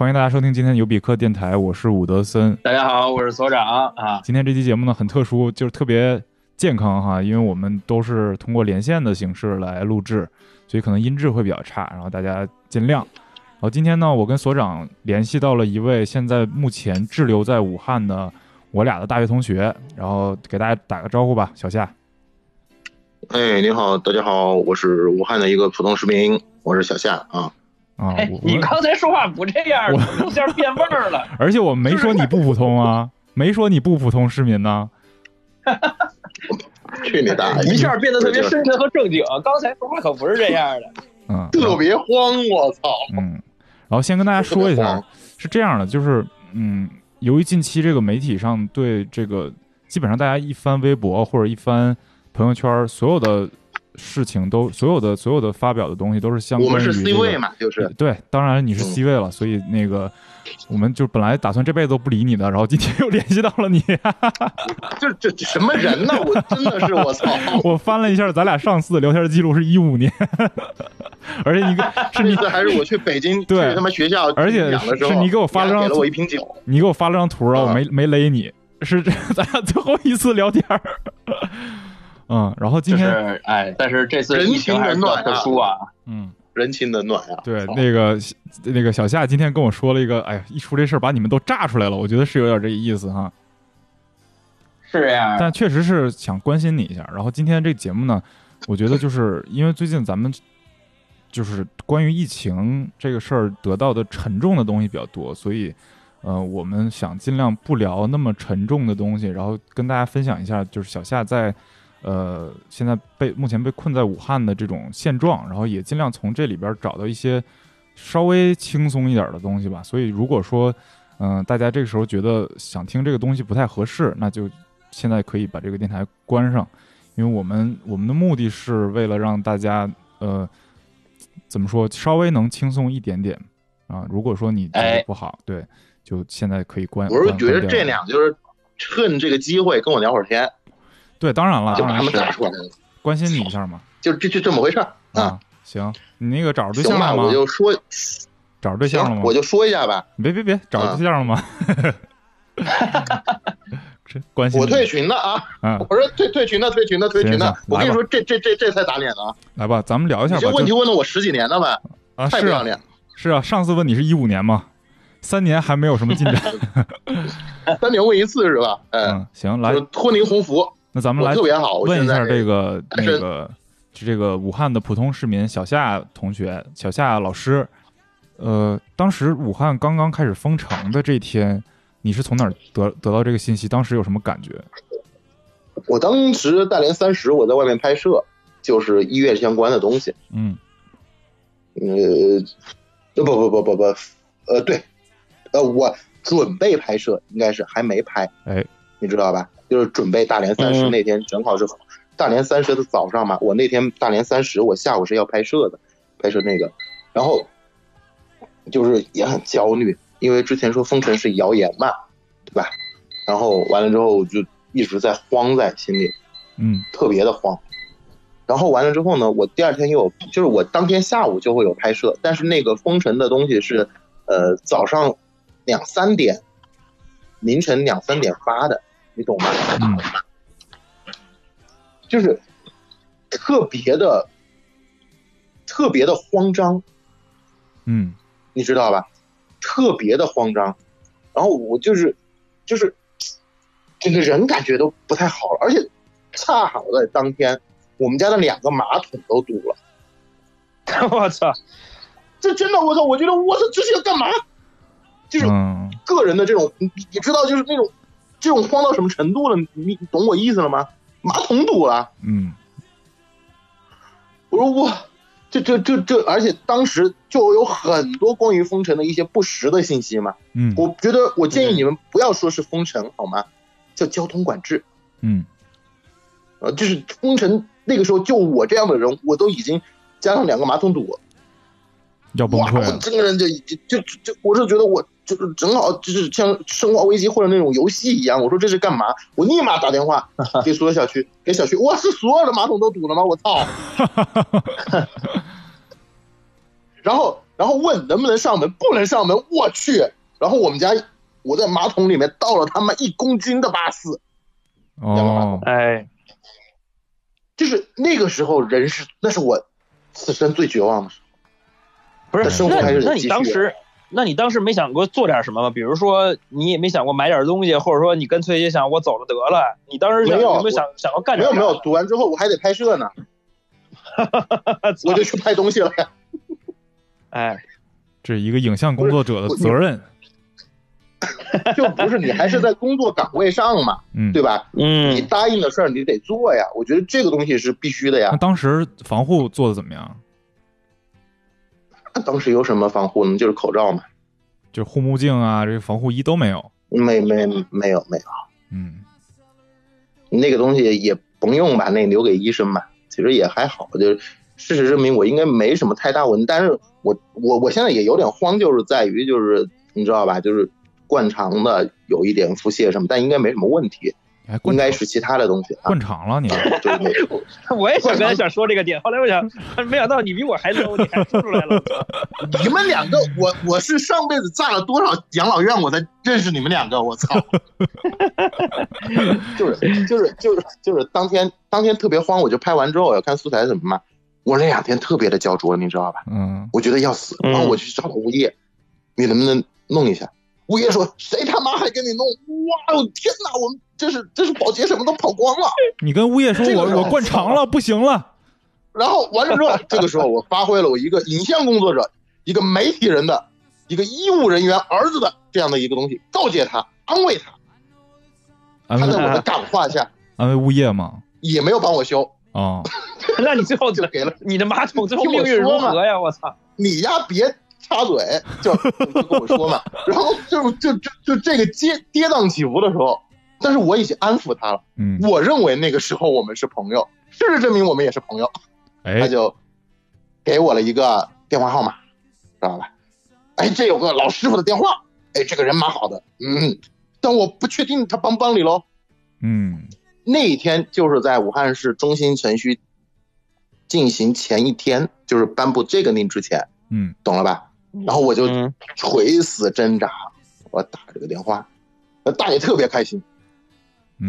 欢迎大家收听今天的尤比克电台，我是伍德森。大家好，我是所长啊。今天这期节目呢很特殊，就是特别健康哈，因为我们都是通过连线的形式来录制，所以可能音质会比较差，然后大家见谅。然后今天呢，我跟所长联系到了一位现在目前滞留在武汉的我俩的大学同学，然后给大家打个招呼吧，小夏。哎，你好，大家好，我是武汉的一个普通市民，我是小夏啊。啊，哎，你刚才说话不这样，我一下变味儿了。而且我没说你不普通啊，没说你不普通市民呢。去你大爷！一下变得特别深沉和正经，刚才说话可不是这样的。嗯，特别慌，我操！嗯，然后先跟大家说一下是这样的，就是嗯，由于近期这个媒体上对这个基本上大家一翻微博或者一翻朋友圈，所有的事情都所有的所有的发表的东西都是相我们是 C 位嘛，就是。对，当然你是嗯。C 位了，所以那个我们就本来打算这辈子都不理你的，然后今天又联系到了你，这这这什么人呢？我真的是我操！我翻了一下咱俩上次的聊天记录是一五年，而且你跟是你还是我去北京对。去他妈学校而且是你给我发了给了我一瓶酒，你给我发了张图啊，我啊。没没勒你，是这咱俩最后一次聊天儿。嗯，然后今就天，是哎，但是这次人情还是比较特殊啊。嗯，人情冷暖啊！对，那个那个小夏今天跟我说了一个，哎呀，一出这事儿把你们都炸出来了，我觉得是有点这意思哈。是这样，但确实是想关心你一下。然后今天这节目呢，我觉得就是因为最近咱们就是关于疫情这个事儿得到的沉重的东西比较多，所以呃，我们想尽量不聊那么沉重的东西，然后跟大家分享一下，就是小夏在呃现在被目前被困在武汉的这种现状，然后也尽量从这里边找到一些稍微轻松一点的东西吧。所以如果说嗯、大家这个时候觉得想听这个东西不太合适，那就现在可以把这个电台关上，因为我们我们的目的是为了让大家呃怎么说稍微能轻松一点点啊。如果说你觉得不好，对，就现在可以关。我是觉得这俩就是趁这个机会跟我聊会儿天，对，当然了，就把他们当然是炸出来了，关心你一下嘛。就这就这么回事儿啊。啊，行，你那个找着对，象了吗我？就说，找着对象了吗？我就说一下吧。别别别，找着对象了吗？这关心我退群了啊！啊，我说退退群的，退群的，退群的我跟你说，这这这这才打脸呢！来吧，咱们聊一下吧。你这问题问了我十几年了吧？啊，太不要脸！是啊，上次问你是一五年嘛，三年还没有什么进展。三年问一次是吧？嗯，嗯，行，来就是，托您鸿福，我那咱们来特别好。问一下这个那个就这个武汉的普通市民小夏同学，小夏老师，呃，当时武汉刚刚开始封城的这天，你是从哪儿得得到这个信息？当时有什么感觉？我当时大年三十我在外面拍摄，就是医院相关的东西。嗯呃，不不不不不，呃，对，呃，我准备拍摄，应该是还没拍，哎，你知道吧？就是准备大年三十嗯那天，正好是大年三十的早上嘛。我那天大年三十，我下午是要拍摄的，拍摄那个，然后就是也很焦虑，因为之前说封城是谣言嘛，对吧？然后完了之后就一直在慌在心里，嗯特别的慌。然后完了之后呢，我第二天又有，就是我当天下午就会有拍摄，但是那个封城的东西是，呃，早上两三点，凌晨两三点发的，你懂吗？嗯就是特别的，特别的慌张，嗯你知道吧？特别的慌张，然后我就是，就是整个人感觉都不太好了，而且恰好在当天，我们家的两个马桶都堵了。我操，这真的，我操！我觉得我操，这是要干嘛？就是嗯个人的这种，你你知道，就是那种这种慌到什么程度了？你你懂我意思了吗？马桶堵了，嗯我说哇，这这这这，而且当时就有很多关于封城的一些不实的信息嘛。嗯我觉得我建议你们不要说是封城好吗？叫交通管制。嗯呃，就是封城那个时候，就我这样的人，我都已经加上两个马桶堵，要崩溃了。整个人就就就就，我是觉得我就是正好就是像《生化危机》或者那种游戏一样，我说这是干嘛？我立马打电话 给所有小区，给小区，哇，是所有的马桶都堵了吗？我操！然后然后问能不能上门，不能上门，我去！然后我们家我在马桶里面倒了他妈一公斤的八四，哦，哎，就是那个时候人是那是我此生最绝望的时候。不是那，生活那那你当时，那你当时没想过做点什么吗？比如说，你也没想过买点东西，或者说你跟崔姐想我走了得了。你当时没有有没有想想要干点啥没有没有，读完之后我还得拍摄呢，我就去拍东西了呀。哎，这是一个影像工作者的责任。就不是你还是在工作岗位上嘛，嗯，对吧？你嗯，答应的事儿你得做呀，我觉得这个东西是必须的呀那呀。当时防护做的怎么样？当时有什么防护呢？就是口罩嘛，就是护目镜啊，这个防护衣都没有。没没没有没有，嗯，那个东西也甭用吧，那留给医生吧，其实也还好。就是事实证明我应该没什么太大问题，但是我我我现在也有点慌，就是在于就是你知道吧，就是灌肠的有一点腹泻什么，但应该没什么问题，应该是其他的东西啊。灌肠了你？我也想刚才想说这个点，后来我想，没想到你比我还 low，你还说出来了。你们两个，我我是上辈子炸了多少养老院，我才认识你们两个，我操！就是就是就是就是当天当天特别慌，我就拍完之后我要看素材怎么嘛，我那两天特别的焦灼，你知道吧？嗯，我觉得要死，嗯然后我去找到物业，你能不能弄一下？物业说谁他妈还给你弄？哇哦天哪，我们这是这是保洁什么都跑光了。你跟物业说我我灌肠了，不行了。然后完了之后，这个时候我发挥了我一个影像工作者、一个媒体人的、一个医务人员儿子的这样的一个东西，告诫他、安慰他。安慰他在我的感化下，安慰物业嘛？也没有帮我修，啊，那你最后就给了 你的马桶最后 命运如何呀？我操！你呀，别插嘴，就就跟我说嘛。然后就就就就这个跌跌宕起伏的时候，但是我已经安抚他了。嗯，我认为那个时候我们是朋友，事实证明我们也是朋友。他哎，就给我了一个电话号码，知道吧？哎，这有个老师傅的电话，哎，这个人蛮好的，嗯，但我不确定他帮不帮你喽。嗯，那一天就是在武汉市中心城区进行前一天，就是颁布这个令之前，嗯，懂了吧？然后我就嗯垂死挣扎，我打这个电话，那大爷特别开心，嗯，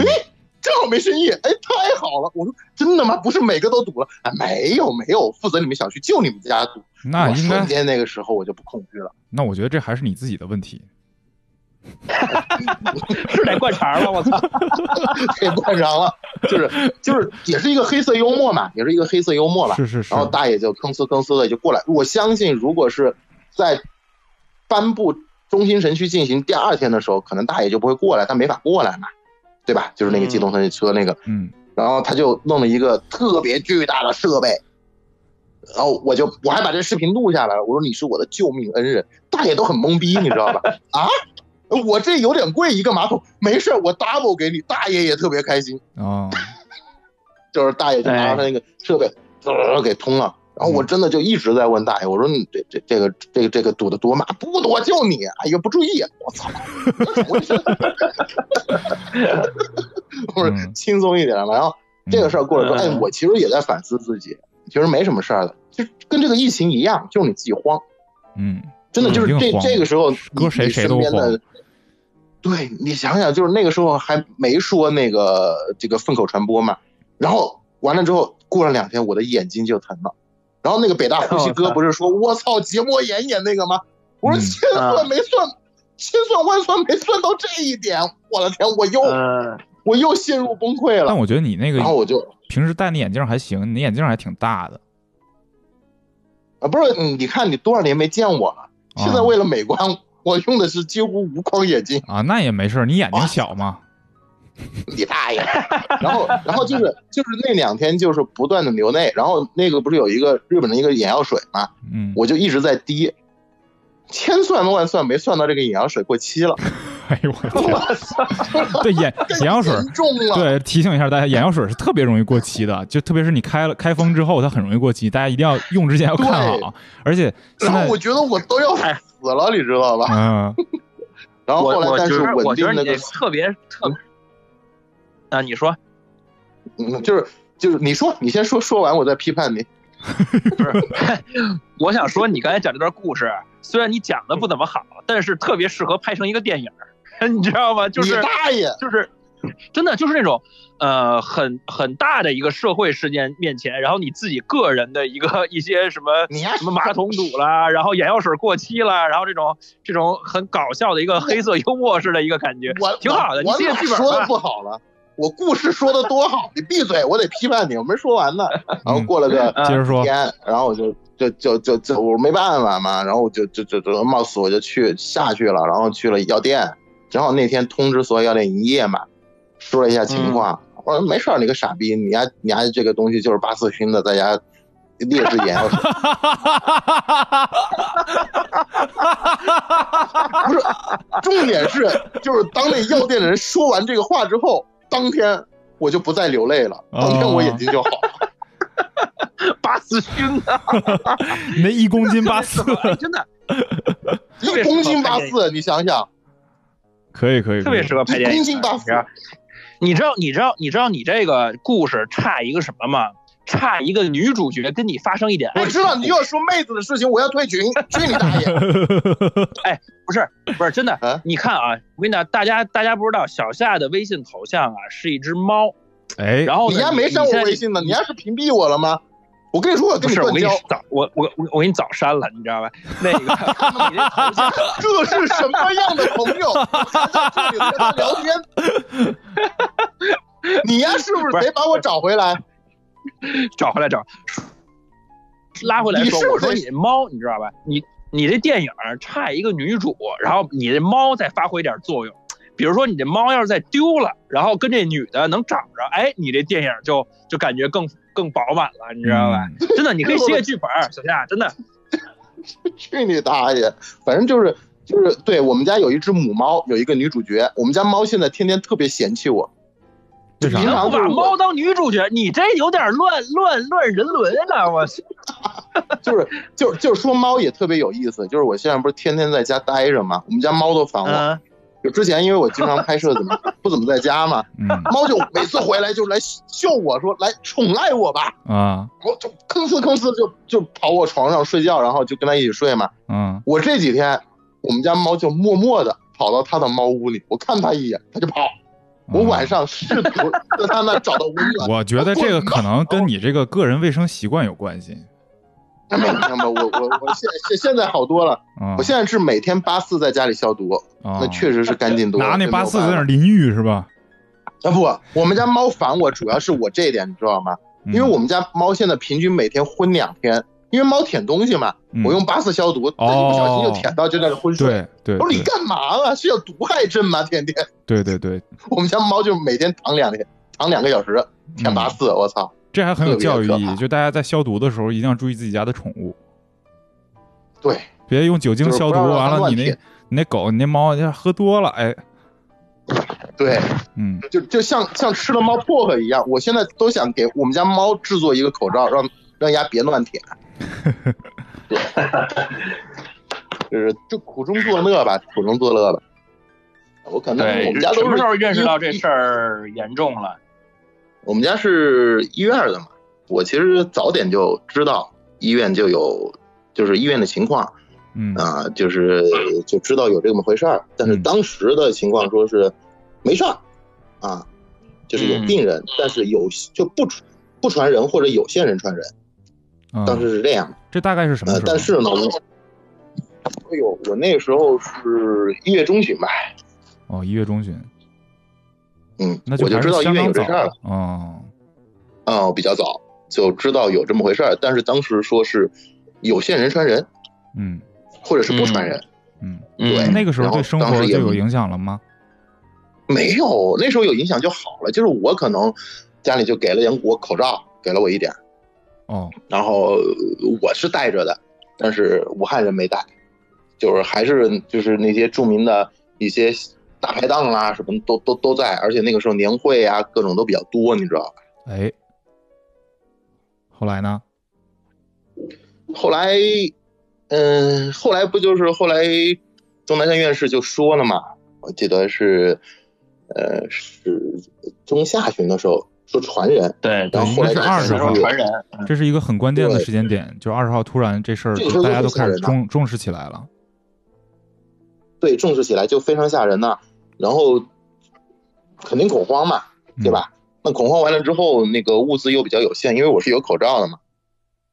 正好没生意，哎，太好了！我说真的吗？不是每个都堵了？啊，没有没有，负责你们小区就你们家堵。那应该瞬，间那个时候我就不恐惧了。那我觉得这还是你自己的问题。是 得灌肠了，我操！给灌上了，就是就是也是一个黑色幽默嘛，也是一个黑色幽默吧。是是是然，后大爷就吭哧吭哧的就过来。我相信，如果是在颁布中心城区进行第二天的时候，可能大爷就不会过来，他没法过来嘛，对吧？就是那个机动车车那个，嗯然后他就弄了一个特别巨大的设备，然后我就我还把这视频录下来了。我说你是我的救命恩人，大爷都很懵逼，你知道吧？啊，我这有点贵一个马桶，没事我 double 给你。大爷也特别开心，哦，就是大爷就拿着他那个设备，嘚给通了。然后我真的就一直在问大爷，我说你这这这个这个这个堵的多吗？不多，就你，哎呀不注意，我操，怎么回事？不是嗯轻松一点嘛。然后这个事儿过了之后，嗯哎，我其实也在反思自己，其实没什么事儿的，就跟这个疫情一样，就是你自己慌，嗯，真的就是这这个时候，搁谁你谁都身边的慌。对你想想，就是那个时候还没说那个这个粪口传播嘛，然后完了之后，过了两天我的眼睛就疼了，然后那个北大呼吸 哥不是说我操结膜炎演那个吗？我说嗯千算没算，千算万算没算到这一点，我的天，我又嗯，我又陷入崩溃了，但我觉得你那个然后我就平时戴那眼镜还行，你眼镜还挺大的。啊不是你看你多少年没见我了，啊现在为了美观，我用的是几乎无框眼镜。啊，那也没事，你眼睛小嘛。你大爷！然后，然后就是就是那两天就是不断的流泪，然后那个不是有一个日本的一个眼药水嘛，嗯，我就一直在滴，千算万算没算到这个眼药水过期了，哎呦我的天！我 操，对眼眼药水重了。对，提醒一下大家，眼药水是特别容易过期的，就特别是你开了开封之后，它很容易过期，大家一定要用之前要看好。而且现在然后我，觉得我都要死了，你知道吧？嗯，然后后来但是我觉得我稳觉得你这定那个，特别特别啊，你说嗯，就是就是你说你先说说完，我再批判你。不是？我想说，你刚才讲这段故事，虽然你讲的不怎么好，但是特别适合拍成一个电影，你知道吗？就是大爷！就是真的就是那种呃很很大的一个社会事件面前，然后你自己个人的一个一些什么你什么马桶堵啦，然后眼药水过期啦，然后这种这种很搞笑的一个黑色幽默式的一个感觉，我挺好的。你我哪写剧本说的。不好了？我故事说的多好，你闭嘴，我得批判你，我没说完呢。然后过了个嗯接着说，天，然后我就就就就就我没办法嘛，然后我就就就就冒死我就去下去了，然后去了药店，正好那天通知所有药店营业嘛，说了一下情况，我说没事儿，你个傻逼，你家你家这个东西就是八四熏的，在家劣质眼药水，不是，重点是就是当那药店的人说完这个话之后，当天我就不再流泪了，当天我眼睛就好了。八四熏的，你那一公斤八四，哎真的一公斤八四，你想想，可以可以，特别适合拍电影。一公斤八四，你知道，你知道，你知道你这个故事差一个什么吗？差一个女主角跟你发生一点爱。我知道你又要说妹子的事情，我要退群，去你大爷！哎不是不是真的啊，你看啊，我跟你讲，大家大家不知道，小夏的微信头像啊是一只猫，哎，然后你丫没删我微信呢，你丫是屏蔽我了吗？我跟你说，我跟不是我跟你断交，早我我我我给你早删了，你知道吧？那个 你这头像，这是什么样的朋友？我还在这里跟他聊天，你丫是不是得把我找回来？找回来找，拉回来说，你是不是我说你这猫，你知道吧？你你这电影差一个女主，然后你这猫再发挥点作用。比如说你这猫要是再丢了，然后跟这女的能找着，哎，你这电影就就感觉更更饱满了，你知道吧？嗯真的，你可以 写个剧本，小夏，真的。去你大爷！反正就是就是，对我们家有一只母猫，有一个女主角。我们家猫现在天天特别嫌弃我，你平常能不把猫当女主角？你这有点乱乱乱人伦了！我 去，就是就是就是说猫也特别有意思。就是我现在不是天天在家待着嘛，我们家猫都烦我。嗯，就之前因为我经常拍摄，怎么不怎么在家嘛，嗯猫就每次回来就来笑我说来宠爱我吧，啊我就吭哧吭哧就就跑我床上睡觉，然后就跟它一起睡嘛。嗯，我这几天我们家猫就默默的跑到它的猫屋里，我看它一眼它就跑。我晚上试图 在他那找到温暖。我觉得这个可能跟你这个个人卫生习惯有关系。没有没有没有，我我我现现现在好多了，啊我现在是每天八四在家里消毒，啊那确实是干净多了。拿那八四在那淋浴是吧？法啊不，我们家猫烦我主要是我这一点，你知道吗？嗯因为我们家猫现在平均每天昏两天，因为猫舔东西嘛，嗯我用八四消毒，它一不小心就舔到，就在那昏睡。对对我说你干嘛了？是要毒害朕吗？天天，对对对，我们家猫就每天躺两天，躺两个小时，舔八四，我操！这还很有教育意义。就大家在消毒的时候一定要注意自己家的宠物，对，别用酒精消毒，完了你那你那狗你那猫要喝多了，哎，对，嗯，就就像像吃了猫薄荷一样，我现在都想给我们家猫制作一个口罩，让让丫别乱舔。就是就苦中作乐吧，苦中作乐吧。我可能，我们家都是什么时候认识到这事儿严重了？我们家是医院的嘛，我其实早点就知道医院就有，就是医院的情况嗯啊、就是就知道有这么回事儿。但是嗯当时的情况说是没事儿啊，就是有嗯病人，但是有就不传不传人或者有些人传人，啊当时是这样。这大概是什么呃，时候？但是呢，我哎呦，我那个时候是一月中旬吧，哦，一月中旬，嗯，那就我就知道医院有这事儿了。哦，哦、比较早就知道有这么回事儿，但是当时说是有些人传人，嗯或者是不传人，嗯，对那个时候对生活就有影响了吗？没有，那时候有影响就好了。就是我可能家里就给了点我口罩，给了我一点，哦，然后我是带着的，但是武汉人没带，就是还是就是那些著名的一些大排档啦，什么都都都在，而且那个时候年会啊，各种都比较多，你知道吧？哎，后来呢？后来，嗯，后来不就是后来钟南山院士就说了嘛，我记得是，呃，是中下旬的时候说传人，对，然后后来应该是二十号传人，这是一个很关键的时间点，就二十号突然这事儿，这个时候大家都开始重重视起来了。对，重视起来就非常吓人呐、然后肯定恐慌嘛，嗯对吧？那恐慌完了之后，那个物资又比较有限，因为我是有口罩的嘛。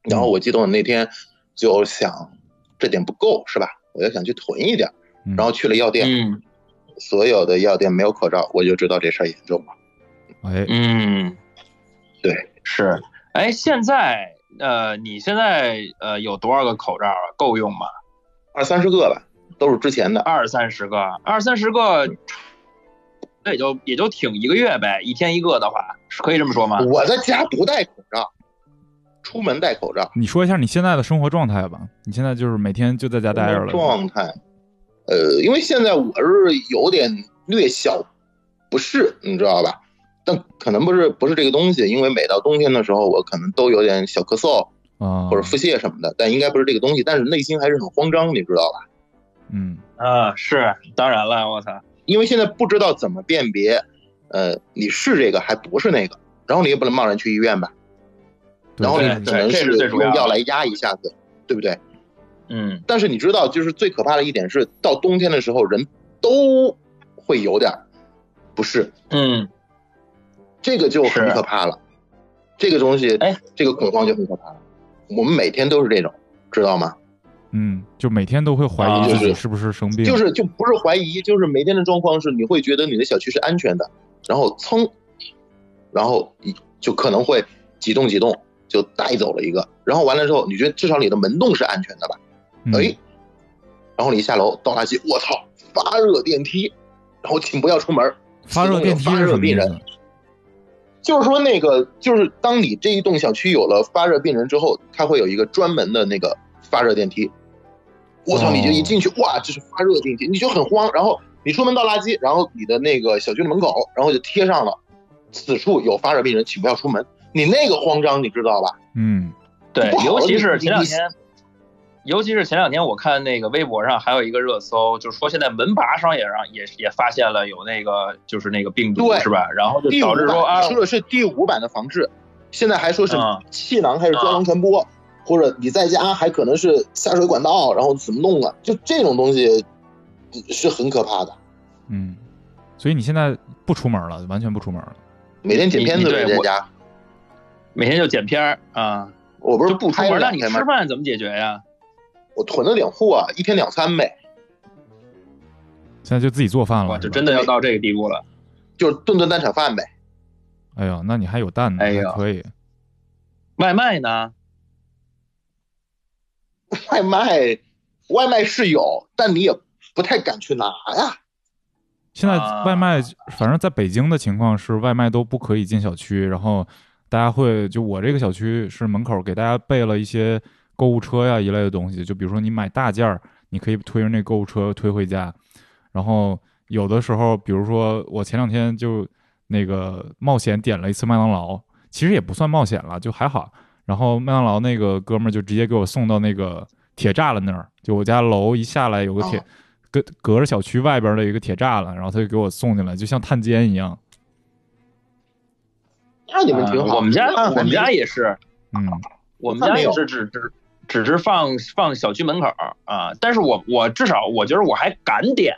然后我记得我那天就想，这点不够是吧？我就想去囤一点，嗯？然后去了药店，嗯所有的药店没有口罩，我就知道这事儿严重了。哎，嗯，对，是。哎，现在呃，你现在呃有多少个口罩啊？够用吗？二三十个吧，都是之前的。二三十个，二三十个，那也就也就挺一个月呗，一天一个的话，是可以这么说吗？我在家不戴口罩，出门戴口罩。你说一下你现在的生活状态吧。你现在就是每天就在家待着了，状态，呃，因为现在我是有点略小不适，你知道吧？但可能不是不是这个东西，因为每到冬天的时候，我可能都有点小咳嗽啊，或者腹泻什么的，但应该不是这个东西，但是内心还是很慌张，你知道吧？嗯。啊，是，当然了，我操，因为现在不知道怎么辨别，呃，你是这个还不是那个，然后你也不能贸然去医院吧，然后你对只能是用药来压一下子，对不对？嗯。但是你知道，就是最可怕的一点是，到冬天的时候，人都会有点不适，嗯，这个就很可怕了。这个东西，哎，这个恐慌就很可怕了。我们每天都是这种，知道吗？嗯，就每天都会怀啊疑自就是己是不是生病，就是就不是怀疑，就是每天的状况是，你会觉得你的小区是安全的，然后噌，然后你就可能会几栋几栋就带走了一个，然后完了之后，你觉得至少你的门洞是安全的吧？嗯哎，然后你一下楼倒垃圾，我操，发热电梯，然后请不要出门。发热电梯发是什么意热病人思？就是说那个，就是当你这一栋小区有了发热病人之后，它会有一个专门的那个发热电梯。我操，哦你就一进去，哇，这是发热电梯，你就很慌。然后你出门倒垃圾，然后你的那个小区的门口，然后就贴上了此处有发热病人，请不要出门。你那个慌张，你知道吧？嗯对尤其是前两你天，尤其是前两天，我看那个微博上还有一个热搜，就是说现在门把上也让也也发现了有那个就是那个病毒对是吧？然后就第五导致说啊版，说的是第五版的防治，现在还说是嗯气囊还是胶囊传播，或者你在家还可能是下水管道，然后怎么弄啊？就这种东西是很可怕的。嗯，所以你现在不出门了，完全不出门了。每天剪片子在家，每天就剪片儿啊，我不是就不出门，那你吃？饭怎么解决呀？我囤了点货，一天两餐呗，现在就自己做饭了，哇，这是吧真的要到这个地步了。就是顿顿蛋炒饭呗。哎呀，那你还有蛋呢，哎呀还可以。外卖呢？外卖，外卖是有，但你也不太敢去拿呀。现在啊外卖，反正在北京的情况是外卖都不可以进小区，然后大家会就我这个小区是门口给大家备了一些购物车呀一类的东西，就比如说你买大件儿，你可以推着那购物车推回家，然后有的时候，比如说我前两天就那个冒险点了一次麦当劳，其实也不算冒险了，就还好。然后麦当劳那个哥们儿就直接给我送到那个铁栅栏那儿，就我家楼一下来有个铁哦，隔隔着小区外边的一个铁栅栏，然后他就给我送进来，就像探监一样。那你们挺好。啊我们家我们家也是，嗯我们家也是只只只是放放小区门口啊，但是我我至少我觉得我还敢点，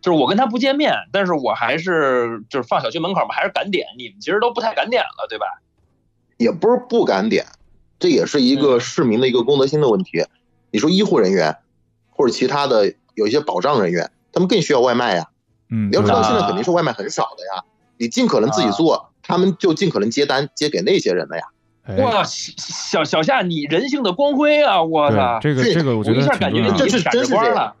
就是我跟他不见面，但是我还是就是放小区门口嘛，还是敢点。你们其实都不太敢点了，对吧？也不是不敢点，这也是一嗯个市民的一个公德心的问题。你说医护人员或者其他的有一些保障人员，他们更需要外卖呀。嗯，你要知道现在肯定是外卖很少的呀，你尽可能自己做，他们就尽可能接单接给那些人的呀。哎哇，小小夏，你人性的光辉啊！我操，这个这这个我觉得一下感觉挺重要的。这是闪着真是这样光了。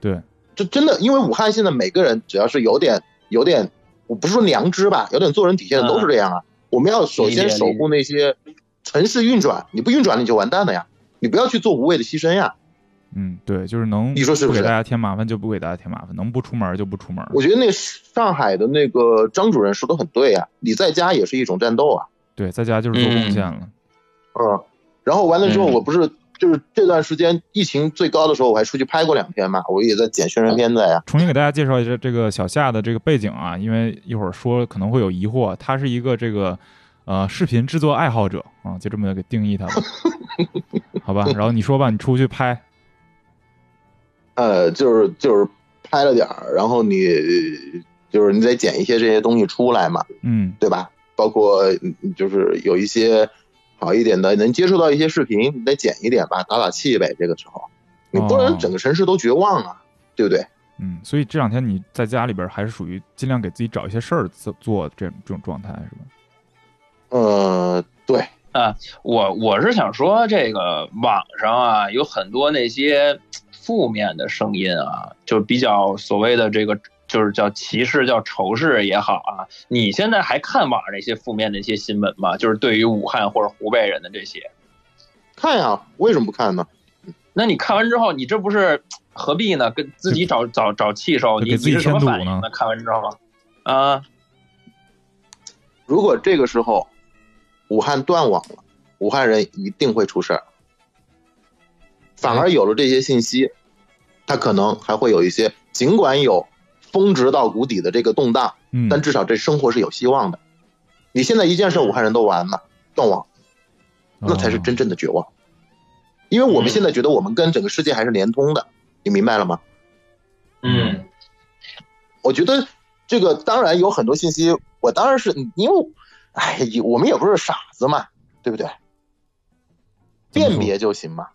对，这真的，因为武汉现在每个人只要是有点有点，我不是说良知吧，有点做人底线的嗯都是这样啊。我们要首先守护那些城市运转，你不运转你就完蛋了呀，你不要去做无谓的牺牲呀。嗯，对，就是能你说是不是不给大家添麻烦就不给大家添麻烦，能不出门就不出门。我觉得那上海的那个张主任说的很对呀，你在家也是一种战斗啊。对，在家就是做贡献了。嗯，然后完了之后，嗯我不是就是这段时间疫情最高的时候，我还出去拍过两天嘛，我也在剪宣传片在呀。重新给大家介绍一下这个小夏的这个背景啊，因为一会儿说可能会有疑惑，他是一个这个呃视频制作爱好者啊，就这么给定义他吧，好吧？然后你说吧，你出去拍，呃，就是就是拍了点儿，然后你就是你得剪一些这些东西出来嘛，嗯对吧？包括嗯就是有一些好一点的，能接触到一些视频，你再剪一点吧，打打气呗。这个时候，你不哦然整个城市都绝望啊，对不对？嗯，所以这两天你在家里边还是属于尽量给自己找一些事儿做做这种这种状态是吧？呃，对啊，我我是想说，这个网上啊有很多那些负面的声音啊，就比较所谓的这个，就是叫歧视、叫仇视也好啊。你现在还看网上那些负面的一些新闻吗？就是对于武汉或者湖北人的这些，看呀，为什么不看呢？那你看完之后，你这不是何必呢？跟自己找找找气受，你自己你是什么反应呢？看完之后，啊，如果这个时候武汉断网了，武汉人一定会出事儿。反而有了这些信息，他可能还会有一些，尽管有峰值到谷底的这个动荡，嗯，但至少这生活是有希望的。你现在一件事，武汉人都完了，断网，那才是真正的绝望。因为我们现在觉得我们跟整个世界还是连通的，你明白了吗？嗯我觉得这个当然有很多信息，我当然是因为，哎，我们也不是傻子嘛，对不对？辨别就行嘛。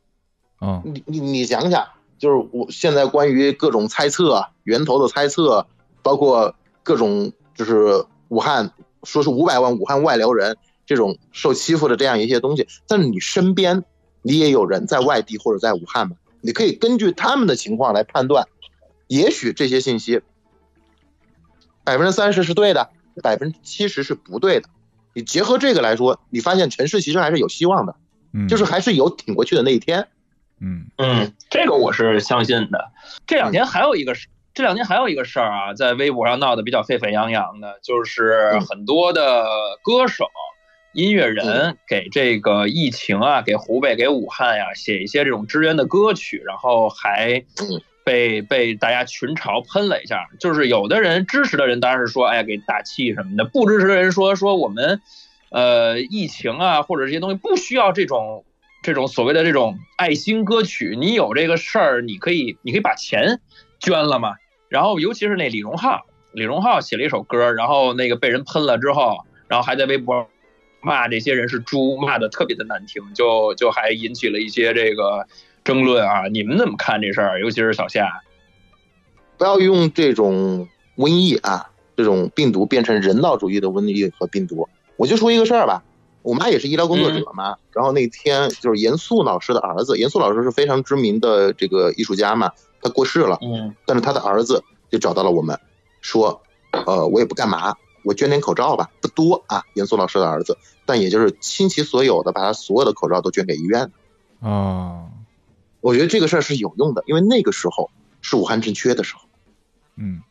嗯你你你想想，就是我现在关于各种猜测、源头的猜测，包括各种就是武汉说是五百万武汉外流人这种受欺负的这样一些东西，但是你身边你也有人在外地或者在武汉嘛，你可以根据他们的情况来判断，也许这些信息百分之三十是对的，百分之七十是不对的。你结合这个来说，你发现城市其实还是有希望的，嗯，就是还是有挺过去的那一天。嗯嗯，这个我是相信的。这两天还有一个事，这两天还有一个事儿啊，在微博上闹得比较沸沸扬扬的，就是很多的歌手、音乐人给这个疫情啊，给湖北、给武汉呀、写一些这种支援的歌曲，然后还嗯被被大家群嘲喷了一下。就是有的人支持的人当然是说，哎呀，给打气什么的；不支持的人说说我们，呃，疫情啊或者这些东西不需要这种。这种所谓的这种爱心歌曲，你有这个事儿，你可以你可以把钱捐了嘛。然后尤其是那李荣浩，李荣浩写了一首歌，然后那个被人喷了之后，然后还在微博骂这些人是猪，骂的特别的难听，就就还引起了一些这个争论啊。你们怎么看这事儿？尤其是小夏，不要用这种瘟疫啊，这种病毒变成人道主义的瘟疫和病毒。我就说一个事儿吧，我妈也是医疗工作者嘛，然后那天就是严肃老师的儿子，严肃老师是非常知名的这个艺术家嘛，他过世了，嗯但是他的儿子就找到了我们，说，呃，我也不干嘛，我捐点口罩吧，不多啊，严肃老师的儿子，但也就是倾其所有的把他所有的口罩都捐给医院。啊我觉得这个事儿是有用的，因为那个时候是武汉正缺的时候。嗯，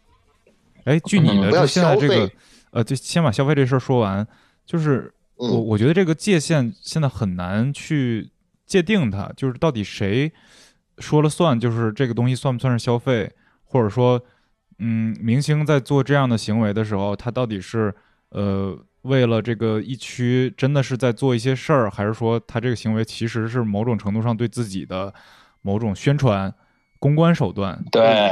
哎，据你的不要就现在这个消费呃，就先把消费这事儿说完，就是我嗯，我觉得这个界限现在很难去界定它，就是到底谁说了算，就是这个东西算不算是消费，或者说，嗯，明星在做这样的行为的时候，他到底是呃为了这个疫区真的是在做一些事儿，还是说他这个行为其实是某种程度上对自己的某种宣传公关手段？对，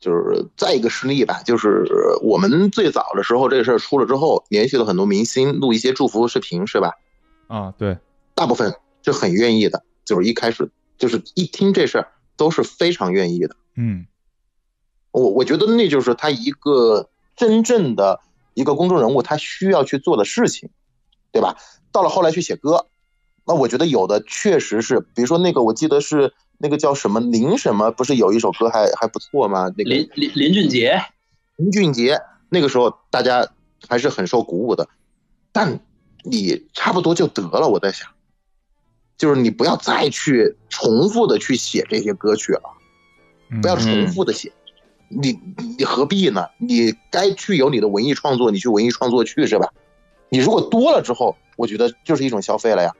就是再一个实例吧，就是我们最早的时候这个事儿出了之后，联系了很多明星录一些祝福视频，是吧？啊，对，大部分是很愿意的，就是一开始就是一听这事儿都是非常愿意的。嗯我我觉得那就是他一个真正的一个公众人物，他需要去做的事情，对吧？到了后来去写歌，那我觉得有的确实是，比如说那个我记得是那个叫什么林什么，不是有一首歌还还不错吗？那个林林林俊杰，林俊杰，那个时候大家还是很受鼓舞的，但你差不多就得了。我在想，就是你不要再去重复的去写这些歌曲了，嗯不要重复的写，你你何必呢？你该去有你的文艺创作，你去文艺创作去是吧？你如果多了之后，我觉得就是一种消费了呀。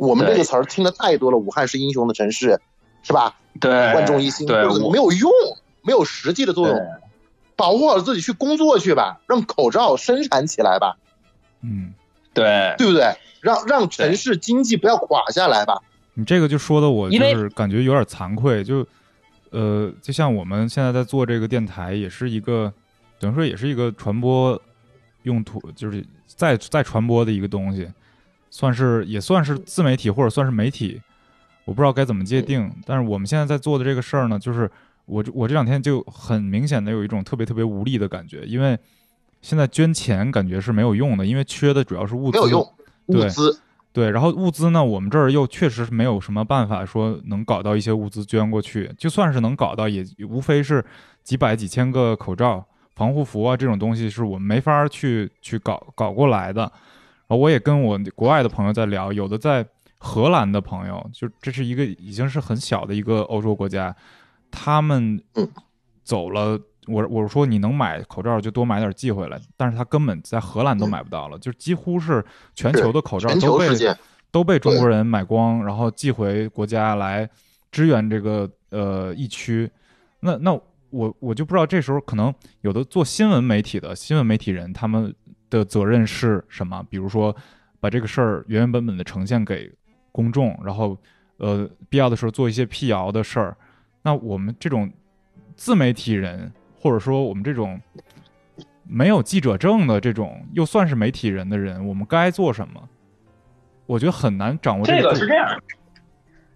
我们这个词儿听的太多了，武汉是英雄的城市，是吧？对，万众一心，没有用，没有实际的作用。保护好自己，去工作去吧，让口罩生产起来吧，嗯，对对不对？让让城市经济不要垮下来吧。你这个就说的我就是感觉有点惭愧，就呃，就像我们现在在做这个电台，也是一个等于说也是一个传播用途，就是再再传播的一个东西，算是也算是自媒体或者算是媒体，我不知道该怎么界定。但是我们现在在做的这个事儿呢，就是我我这两天就很明显的有一种特别特别无力的感觉，因为现在捐钱感觉是没有用的，因为缺的主要是物资，没有用，物对资对，然后物资呢，我们这儿又确实是没有什么办法说能搞到一些物资捐过去，就算是能搞到，也无非是几百几千个口罩、防护服啊这种东西，是我们没法去去搞搞过来的。我也跟我国外的朋友在聊，有的在荷兰的朋友，就这是一个已经是很小的一个欧洲国家，他们嗯走了。我我说你能买口罩就多买点寄回来，但是他根本在荷兰都买不到了，就几乎是全球的口罩都被都被中国人买光，然后寄回国家来支援这个呃疫区。那那我我就不知道这时候可能有的做新闻媒体的新闻媒体人他们的责任是什么？比如说把这个事儿原原本本的呈现给公众，然后呃必要的时候做一些辟谣的事儿。那我们这种自媒体人，或者说我们这种没有记者证的这种又算是媒体人的人，我们该做什么？我觉得很难掌握这个度个是这样，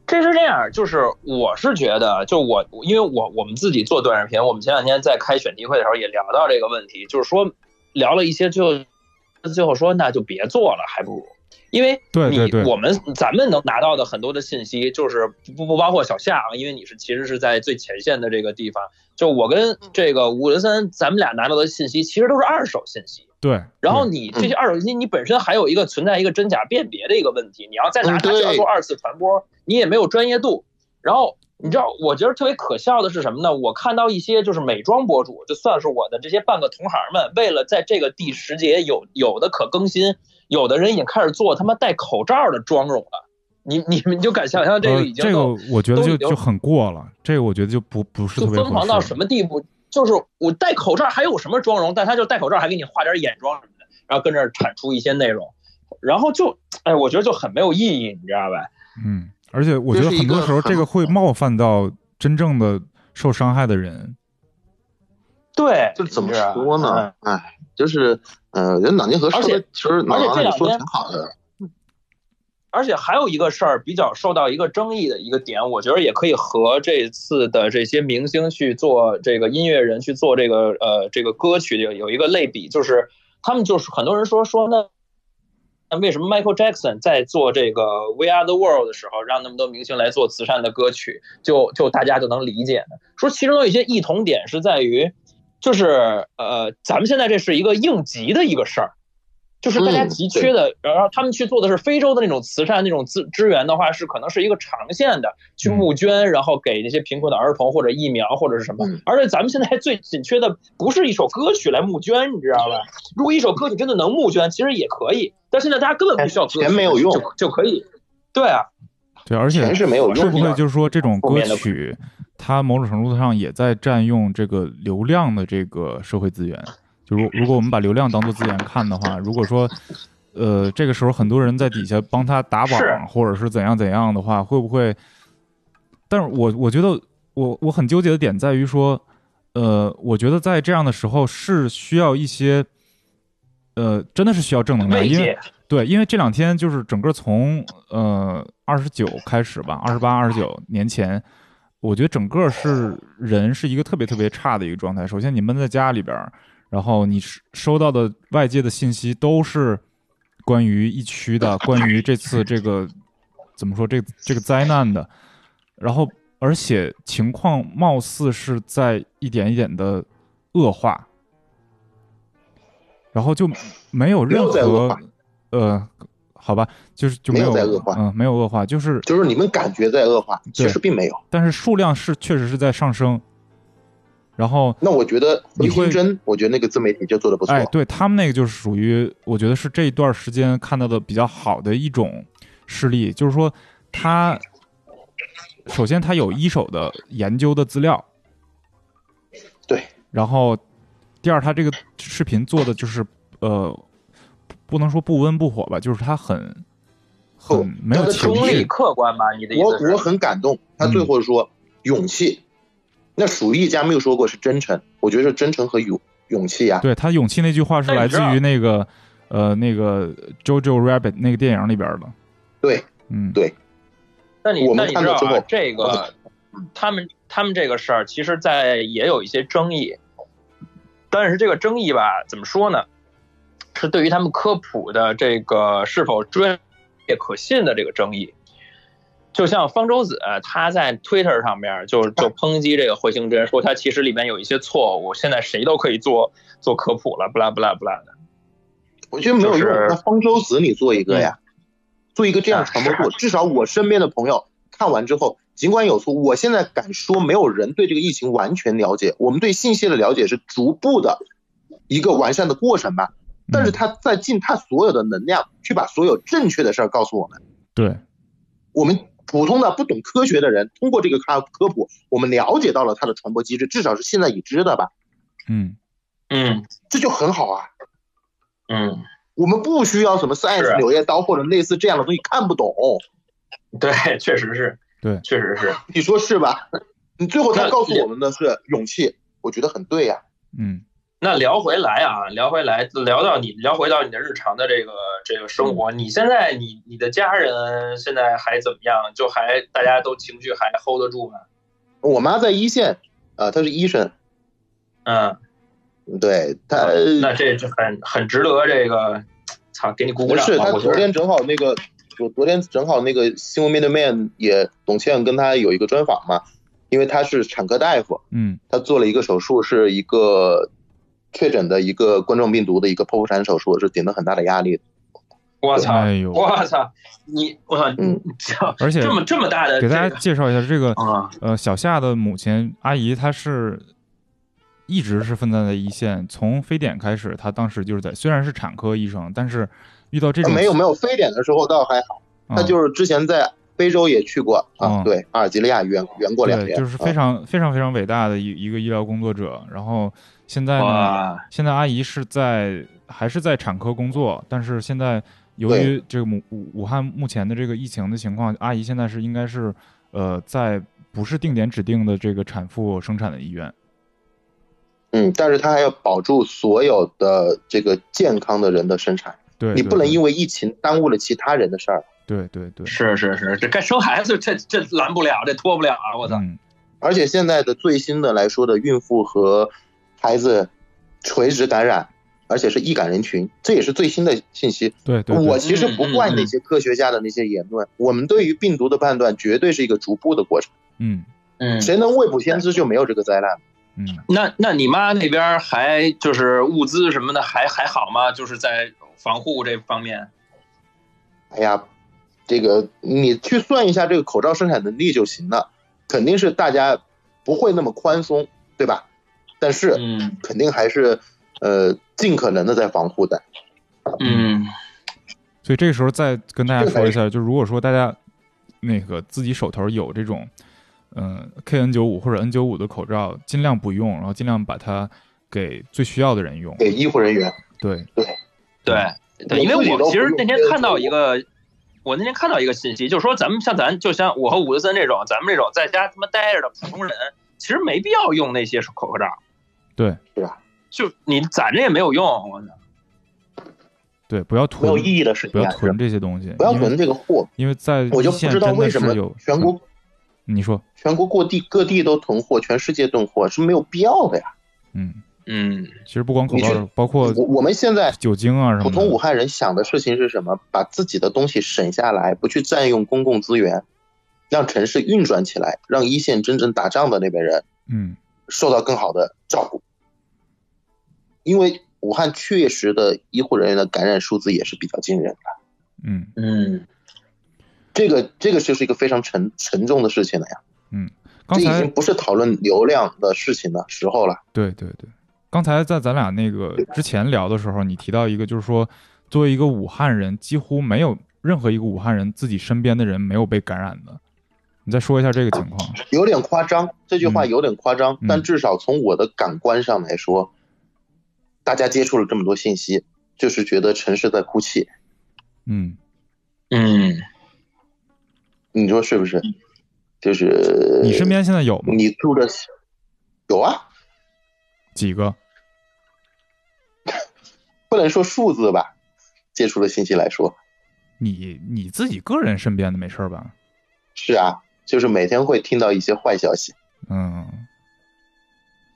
这是这样，就是我是觉得，就我因为我我们自己做短视频，我们前两天在开选题会的时候也聊到这个问题，就是说聊了一些，就最后说那就别做了，还不如。因为你我们咱们能拿到的很多的信息，就是不不包括小夏啊，因为你是其实是在最前线的这个地方。就我跟这个伍德森，咱们俩拿到的信息其实都是二手信息。对，然后你这些二手信息，你本身还有一个存在一个真假辨别的一个问题，你要再拿它去做二次传播，你也没有专业度。然后你知道，我觉得特别可笑的是什么呢？我看到一些就是美妆博主，就算是我的这些半个同行们，为了在这个第十节有有的可更新，有的人已经开始做他妈戴口罩的妆容了。你你们就敢想象这个已经呃、这个我觉得就就很过了，这个我觉得就不不是就特别疯狂到什么地步？就是我戴口罩还有什么妆容？但他就戴口罩还给你画点眼妆什么的，然后跟这儿产出一些内容，然后就哎，我觉得就很没有意义，你知道吧？嗯，而且我觉得很多时候这个会冒犯到真正的受伤害的人。对，就是怎么说呢？哎，就是呃，人脑筋和说而且的其实脑而且子里说的挺好的。而且还有一个事儿比较受到一个争议的一个点，我觉得也可以和这次的这些明星去做这个音乐人去做这个呃这个歌曲有有一个类比，就是他们就是很多人说说那那为什么 Michael Jackson 在做这个 We Are the World 的时候，让那么多明星来做慈善的歌曲，就就大家就能理解呢？说其中有一些异同点是在于，就是呃咱们现在这是一个应急的一个事儿。就是大家嗯急缺的，然后他们去做的是非洲的那种慈善那种资支援的话，是可能是一个长线的去募捐，然后给那些贫困的儿童或者疫苗或者是什么嗯。而且咱们现在最紧缺的不是一首歌曲来募捐，你知道吧？如果一首歌曲真的能募捐，其实也可以，但现在大家根本不需要钱没有用就就可以。对啊，对，而且钱是没有用。会不会就是说这种歌曲，它某种程度上也在占用这个流量的这个社会资源？就如如果我们把流量当做资源看的话，如果说呃，这个时候很多人在底下帮他打榜，或者是怎样怎样的话，会不会？但是我我觉得我我很纠结的点在于说，呃，我觉得在这样的时候是需要一些，呃，真的是需要正能量，因为。对，因为这两天就是整个从呃二十九开始吧，二十八、二十九年前，我觉得整个是人是一个特别特别差的一个状态。首先，你闷在家里边，然后你收收到的外界的信息都是关于疫区的，关于这次这个怎么说这这个灾难的，然后而且情况貌似是在一点一点的恶化，然后就没有任何呃好吧，就是就没有有在恶化嗯，没有恶化，就是就是你们感觉在恶化，其实并没有。但是数量是确实是在上升。然后，那我觉得你会回心针，我觉得那个自媒体就做的不错。哎，对他们那个就是属于，我觉得是这一段时间看到的比较好的一种事例，就是说他首先他有一手的研究的资料，对，然后第二他这个视频做的就是呃，不能说不温不火吧，就是他很很没有情绪，客观吧？你的意我？我很感动，他嗯最后说、勇气，那鼠疫家没有说过是真诚，我觉得是真诚和勇勇气呀、对他勇气那句话是来自于那个呃那个 JoJo Rabbit 那个电影里边的，对嗯，对。那你那你知道这个他们他们这个事儿，其实在也有一些争议，但是这个争议吧，怎么说呢？是对于他们科普的这个是否专业可信的这个争议。就像方舟子，他在 Twitter 上面就就抨击这个回形针，说他其实里面有一些错误，现在谁都可以做做科普了，不啦不啦不啦的。我觉得没有用。就是那方舟子你做一个呀，做一个这样传播啊度，至少我身边的朋友看完之后，尽管有错，我现在敢说没有人对这个疫情完全了解，我们对信息的了解是逐步的一个完善的过程吧。但是他在尽他所有的能量去把所有正确的事儿告诉我们，对，我们普通的不懂科学的人，通过这个科科普，我们了解到了它的传播机制，至少是现在已知的吧，嗯。嗯。这就很好啊。嗯，我们不需要什么 Science 柳叶刀或者类似这样的东西看不懂，对，确实是，对确实是。你说是吧？你最后他告诉我们的是勇气，我觉得很对呀、嗯那聊回来啊，聊回来，聊到你聊回到你的日常的这个这个生活，你现在你你的家人现在还怎么样？就还大家都情绪还 hold 得住吗？我妈在一线，啊、她是医生，嗯，对她那这这很很值得这个，操，给你鼓鼓掌不是她昨天正好那个，我昨天正好那个新闻面对面也董倩跟她有一个专访嘛，因为她是产科大夫，嗯她做了一个手术，是一个确诊的一个冠状病毒的一个剖腹产手术，是顶了很大的压力的。我操，哎呦我操，你我操，嗯你这而且这么这么大的给大家介绍一下这个啊，呃小夏的母亲阿姨，她是一直是奋战在一线，从非典开始，她当时就是在虽然是产科医生，但是遇到这种啊没有没有非典的时候倒还好，他就是之前在非洲也去过啊，嗯对，阿尔及利亚援援过两对，年，就是非啊常非常非常伟大的一一个医疗工作者。然后现在呢，现在阿姨是在还是在产科工作，但是现在由于这个武武武汉目前的这个疫情的情况，阿姨现在是应该是呃在不是定点指定的这个产妇生产的医院。嗯，但是他还要保住所有的这个健康的人的生产，对，你不能因为疫情耽误了其他人的事儿。对对对，是是是，这该生孩子这这拦不了，这拖不了啊！我操，嗯而且现在的最新的来说的孕妇和孩子垂直感染，而且是易感人群，这也是最新的信息。对对，对我其实不怪那些科学家的那些言论，我们对于病毒的判断绝对是一个逐步的过程，嗯嗯，谁能未卜先知就没有这个灾难。嗯。那那你妈那边还就是物资什么的还还好吗？就是在防护这方面。哎呀，这个你去算一下这个口罩生产能力就行了，肯定是大家不会那么宽松，对吧？但是嗯肯定还是呃尽可能的在防护的。嗯所以这个时候再跟大家说一下，就如果说大家那个自己手头有这种，嗯、KN 九五或者 N 九五的口罩，尽量不用，然后尽量把它给最需要的人用。给医护人员，对，对对对，因为我其实那天看到一个，我那天看到一个信息，就是说咱们像咱就像我和伍德森这种，咱们这种在家他妈待着的普通人，其实没必要用那些口口罩。对是吧？就你攒着也没有用，我操！对，不要囤没有，意义的事情不要囤这些东西，不要囤这个货。因为在我就不知道为什么有全国你说，全国各地各地都囤货，全世界囤货是没有必要的呀。嗯，嗯其实不光口罩，包括我我们现在酒精啊什么普通武，汉人想的事情是什么？把自己的东西省下来，不去占用公共资源，让城市运转起来，让一线真正打仗的那边人嗯受到更好的照顾。因为武汉确实的医护人员的感染数字也是比较惊人的。嗯嗯，这个这个就是一个非常沉沉重的事情了呀。刚才这已经不是讨论流量的事情的时候了。对对对，刚才在咱俩那个之前聊的时候，你提到一个，就是说，作为一个武汉人，几乎没有任何一个武汉人自己身边的人没有被感染的。你再说一下这个情况。有点夸张，这句话嗯有点夸张，嗯但至少从我的感官上来说，大家接触了这么多信息，就是觉得城市在哭泣，嗯，嗯，你说是不是？就是你身边现在有吗？你住的有啊，几个？不能说数字吧，接触的信息来说你你自己个人身边的没事儿吧？是啊，就是每天会听到一些坏消息。嗯，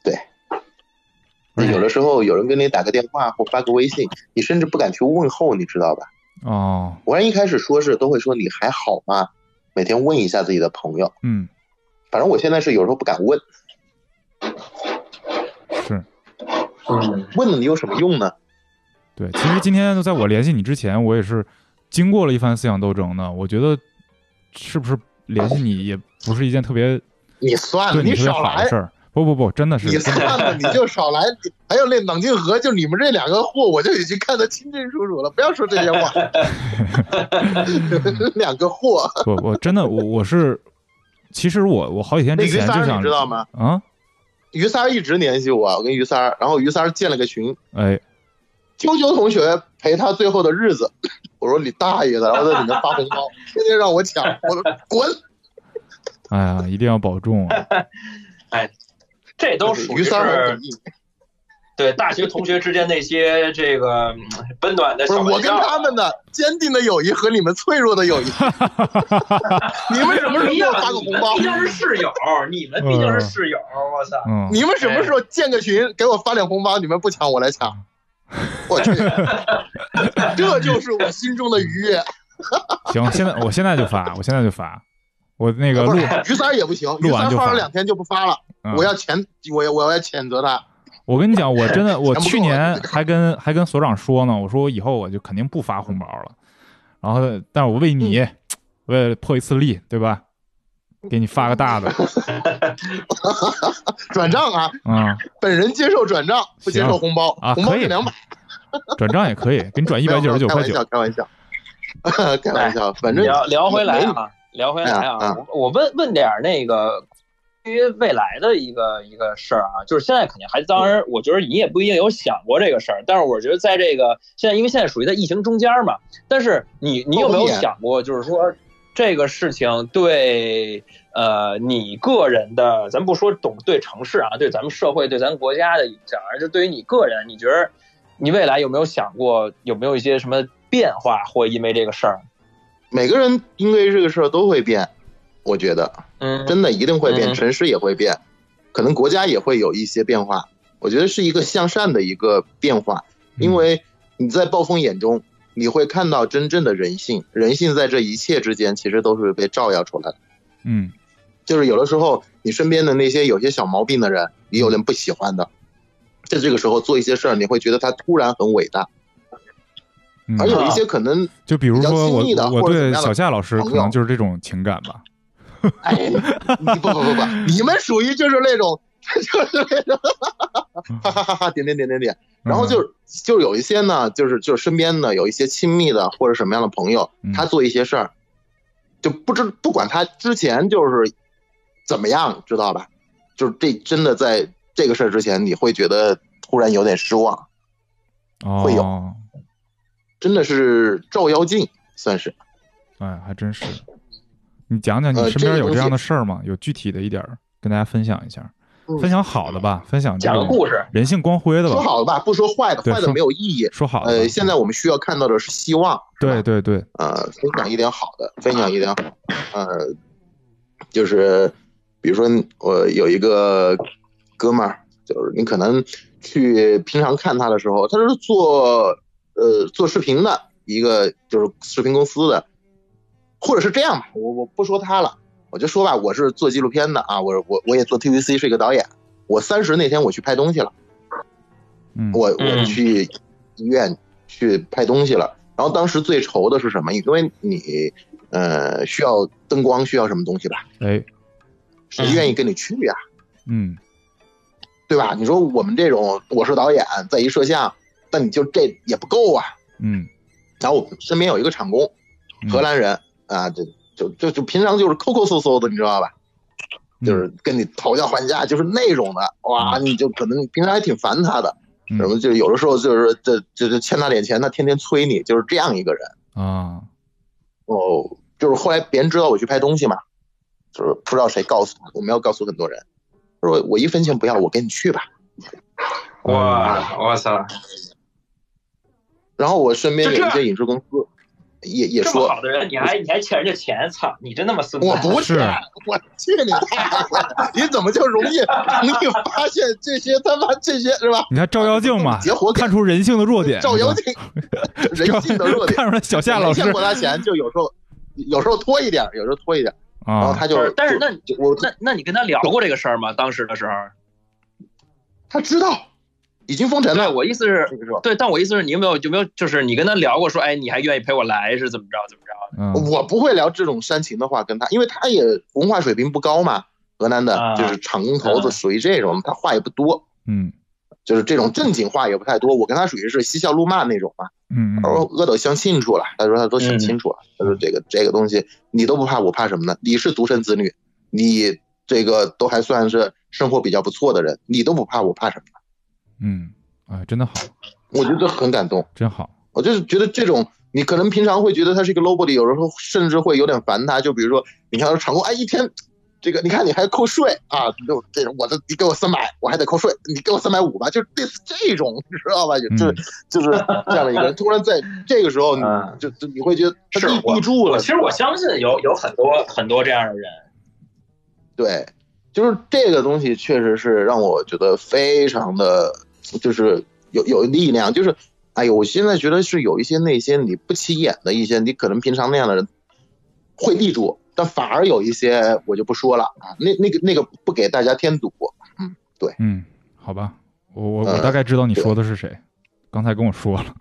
对，那有的时候有人跟你打个电话或发个微信，你甚至不敢去问候，你知道吧？哦，我一开始说是都会说你还好吗？每天问一下自己的朋友，嗯，反正我现在是有时候不敢问，是嗯，问了你有什么用呢？对。其实今天在我联系你之前，我也是经过了一番思想斗争的。我觉得是不是联系你也不是一件特别你算了，你少来事，儿。不不不，真的是你算了，你就少来。还有那冷静河，就你们这两个货，我就已经看得清清楚楚了。不要说这些话，两个货。不我真的我我是，其实我我好几天之前就想你知道吗？啊，于三一直联系我，我跟于三，然后于三建了个群，哎，啾啾同学陪他最后的日子。我说你大爷的，然后在里面发红包，天天让我抢，我说滚。哎呀，一定要保重啊！这都属于是，对大学同学之间那些这个嗯温暖的不是我跟。他们的坚定的友谊和你们脆弱的友谊。你们什么时候给我发个红包毕？竟是室友，你们毕竟是室友，我操！嗯，你们什么时候建个群给我发点红包？你们不抢我来抢，我去，这就是我心中的愉悦。行，现在我现在就发，我现在就发，我那个录是，于三也不行，于三儿录完就发发了两天就不发了，嗯我要谴我要我要谴责他。我跟你讲，我真的，我去年还跟还跟所长说呢，我说我以后我就肯定不发红包了。然后，但是我为你，嗯为了破一次例，对吧？给你发个大的，转账啊，嗯、本人接受转账，不接受红包，啊可以。红包是两百，转账也可以，给你转一百九十九块九。开玩笑，开玩笑，开玩笑，反正聊聊回来啊，聊回来啊，我我问问点儿那个关于未来的一个一个事儿啊，就是现在肯定还，当然我觉得你也不一定有想过这个事儿，但是我觉得在这个现在，因为现在属于在疫情中间嘛，但是你你有没有想过，就是说这个事情对呃你个人的，咱不说懂对城市啊，对咱们社会对咱国家的影响，而是对于你个人，你觉得你未来有没有想过有没有一些什么变化，或因为这个事儿？每个人因为这个事儿都会变，我觉得嗯，真的一定会变，嗯城市也会变，可能国家也会有一些变化。我觉得是一个向善的一个变化，因为你在暴风眼中，你会看到真正的人性，人性在这一切之间其实都是被照耀出来的。嗯就是有的时候你身边的那些有些小毛病的人，你有点不喜欢的，在这个时候做一些事儿，你会觉得他突然很伟大，嗯，而有一些可能，就比如说我我对小夏老师可能就是这种情感吧。不不不不，你们属于就是那种，就是那种，哈哈哈哈，点点点点点，然后就就有一些呢，就是就是身边的有一些亲密的或者什么样的朋友嗯，他做一些事儿，就不知不管他之前就是怎么样，知道吧？就是这真的在这个事儿之前，你会觉得突然有点失望，哦，会有真的是照妖镜，算是。哎，还真是。你讲讲你呃身边有这样的事儿吗？有具体的一点儿跟大家分享一下，嗯分享好的吧，分享讲个故事，人性光辉的吧。说好的吧，不说坏的，坏的没有意义。说好的。呃，现在我们需要看到的是希望。对对对，呃，分享一点好的，分享一点好的，呃，就是比如说我有一个哥们儿，就是你可能去平常看他的时候，他是做呃做视频的一个就是视频公司的，或者是这样吧，我我不说他了，我就说吧，我是做纪录片的啊，我我我也做 TVC 是一个导演，我三十那天我去拍东西了。嗯，我我嗯去医院去拍东西了，然后当时最愁的是什么？因为你呃需要灯光，需要什么东西吧？哎，谁愿意跟你去呀、嗯对吧？你说我们这种，我是导演，在一摄像，但你就这也不够啊。嗯，然后我身边有一个厂工，嗯荷兰人啊，就就就就平常就是抠抠搜搜的，你知道吧？就是跟你讨价还价，就是那种的，哇，你就可能平常还挺烦他的，嗯什么就有的时候就是这这这欠他点钱，他天天催你，就是这样一个人。啊，哦，就是后来别人知道我去拍东西嘛，就是不知道谁告诉他，我没有告诉很多人，说我一分钱不要，我跟你去吧。哇，我操，然后我身边有一些影视公司也也这么说，好的人，你还你还欠人家钱，操，你真他妈孙子！我不是我去你大爷！你怎么就容易容易发现这些他妈这些是吧？你看照妖镜嘛，结活看出人性的弱点，照妖镜，人性的弱点。看出来小夏老师欠过他钱，就有时候有时候拖一点，有时候拖一点，然后啊，他就是，但是就那就我那那你跟他聊过这个事儿吗？当时的时候，他知道已经封尘对了，我意思是，对，但我意思是你有没有有没有就是你跟他聊过说，哎，你还愿意陪我来是怎么着怎么着？嗯我不会聊这种煽情的话跟他，因为他也文化水平不高嘛，河南的啊就是厂工头子，啊属于这种，他话也不多，嗯就是这种正经话也不太多。我跟他属于是嬉笑怒骂那种嘛，嗯他说嗯我都想清楚了，他说他都想清楚了，他说这个这个东西你都不怕，我怕什么呢？你是独生子女，你这个都还算是生活比较不错的人，你都不怕，我怕什么呢？嗯，哎，真的好，我觉得很感动。真好，我就是觉得这种，你可能平常会觉得他是一个 nobody，有时候甚至会有点烦他。就比如说，你看他场工，哎，一天，这个你看你还扣税啊，就这种，我的你给我三百，我还得扣税，你给我三百五吧，就是类似这种，你知道吧？就就是就是这样的一个人，突然在这个时候，你嗯就就你会觉得他立是我立住了。其实我相信有有很多很多这样的人，对，就是这个东西确实是让我觉得非常的，就是有有力量，就是。哎呦，我现在觉得是有一些那些你不起眼的一些，你可能平常那样的人会立住，但反而有一些我就不说了啊，那那个那个不给大家添堵。嗯，对，嗯好吧，我我我呃大概知道你说的是谁，刚才跟我说了，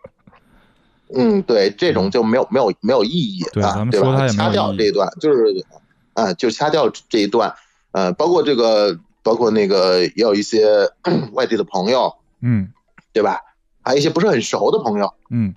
嗯，对，这种就没有没有没有意义对啊，对吧？咱们说掐掉这一段，就是啊，就掐掉这一段，呃，包括这个，包括那个也有一些 外地的朋友，嗯对吧？还有一些不是很熟的朋友，嗯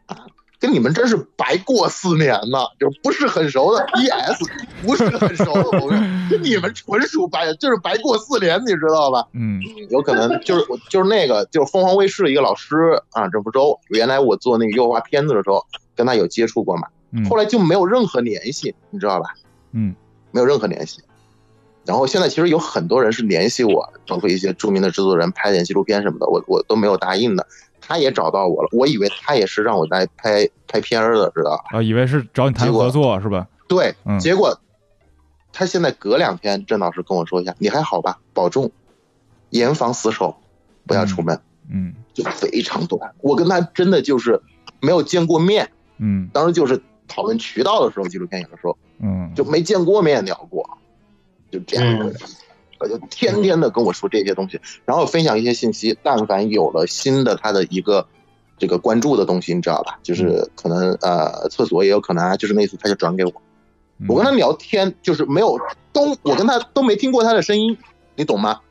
跟你们真是白过四年呢，就是不是很熟的 PS，不是很熟的朋友，跟你们纯属白，就是白过四年，你知道吧？嗯有可能就是我就是那个就是凤凰卫视一个老师啊，郑福洲，原来我做那个优化片子的时候跟他有接触过嘛，嗯，后来就没有任何联系，你知道吧？嗯没有任何联系。然后现在其实有很多人是联系我，包括一些著名的制作人拍点纪录片什么的，我我都没有答应的。他也找到我了，我以为他也是让我来拍拍片儿的，知道吧？啊，以为是找你谈合作是吧？对，嗯结果他现在隔两天，郑老师跟我说一下，你还好吧？保重，严防死守，不要出门，嗯就非常短。我跟他真的就是没有见过面，嗯当时就是讨论渠道的时候，纪录片有的时候嗯，就没见过面聊过，就这样一个人。他就天天的跟我说这些东西，然后分享一些信息。但凡有了新的他的一个这个关注的东西，你知道吧？就是可能呃厕所也有可能啊，就是那次他就转给我。嗯我跟他聊天就是没有都，我跟他都没听过他的声音，你懂吗？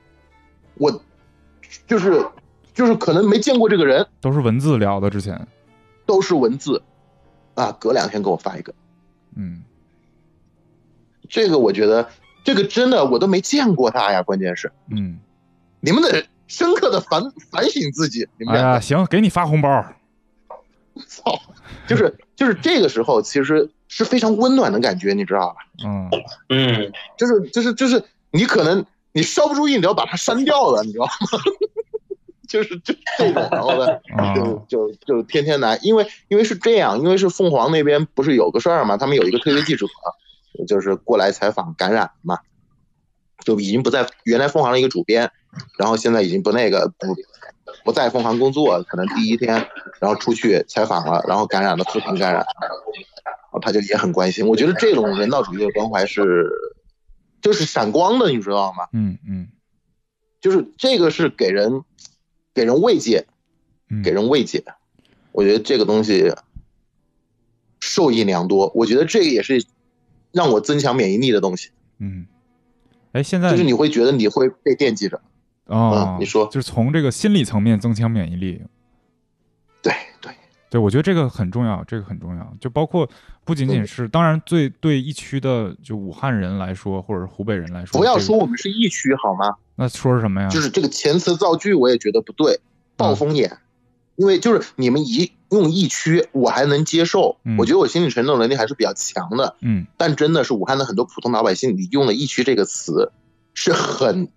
我就是就是可能没见过这个人，都是文字聊的，之前，都是文字啊，隔两天给我发一个。嗯这个我觉得这个真的我都没见过他呀，关键是。嗯，你们得深刻的反反省自己，你们哎呀，行，给你发红包，操，就是就是这个时候其实是非常温暖的感觉，你知道吧？嗯。嗯，就是就是就是你可能你稍不注意你要把它删掉了，你知道吗？就是就这种，然后呢，啊。就就就天天来，因为因为是这样，因为是凤凰那边不是有个事儿嘛，他们有一个特约记者，就是过来采访感染嘛，就已经不在原来凤凰的一个主编，然后现在已经不那个不不在凤凰工作，可能第一天然后出去采访了，然后感染了四平感染，他就也很关心。我觉得这种人道主义的关怀是就是闪光的，你知道吗？嗯嗯就是这个是给人给人慰藉，嗯，给人慰藉。我觉得这个东西受益良多。我觉得这个也是让我增强免疫力的东西，嗯，哎，现在就是你会觉得你会被惦记着。哦，嗯你说就是从这个心理层面增强免疫力。对对，对，我觉得这个很重要，这个很重要。就包括不仅仅是，当然最对一区的就武汉人来说，或者是湖北人来说，不要说我们是疫区好吗？那说是什么呀？就是这个前词造句，我也觉得不对，暴风眼，因为就是你们一用疫区，我还能接受，嗯我觉得我心理承受能力还是比较强的。嗯，但真的是武汉的很多普通老百姓，你用了“疫区”这个词，是很，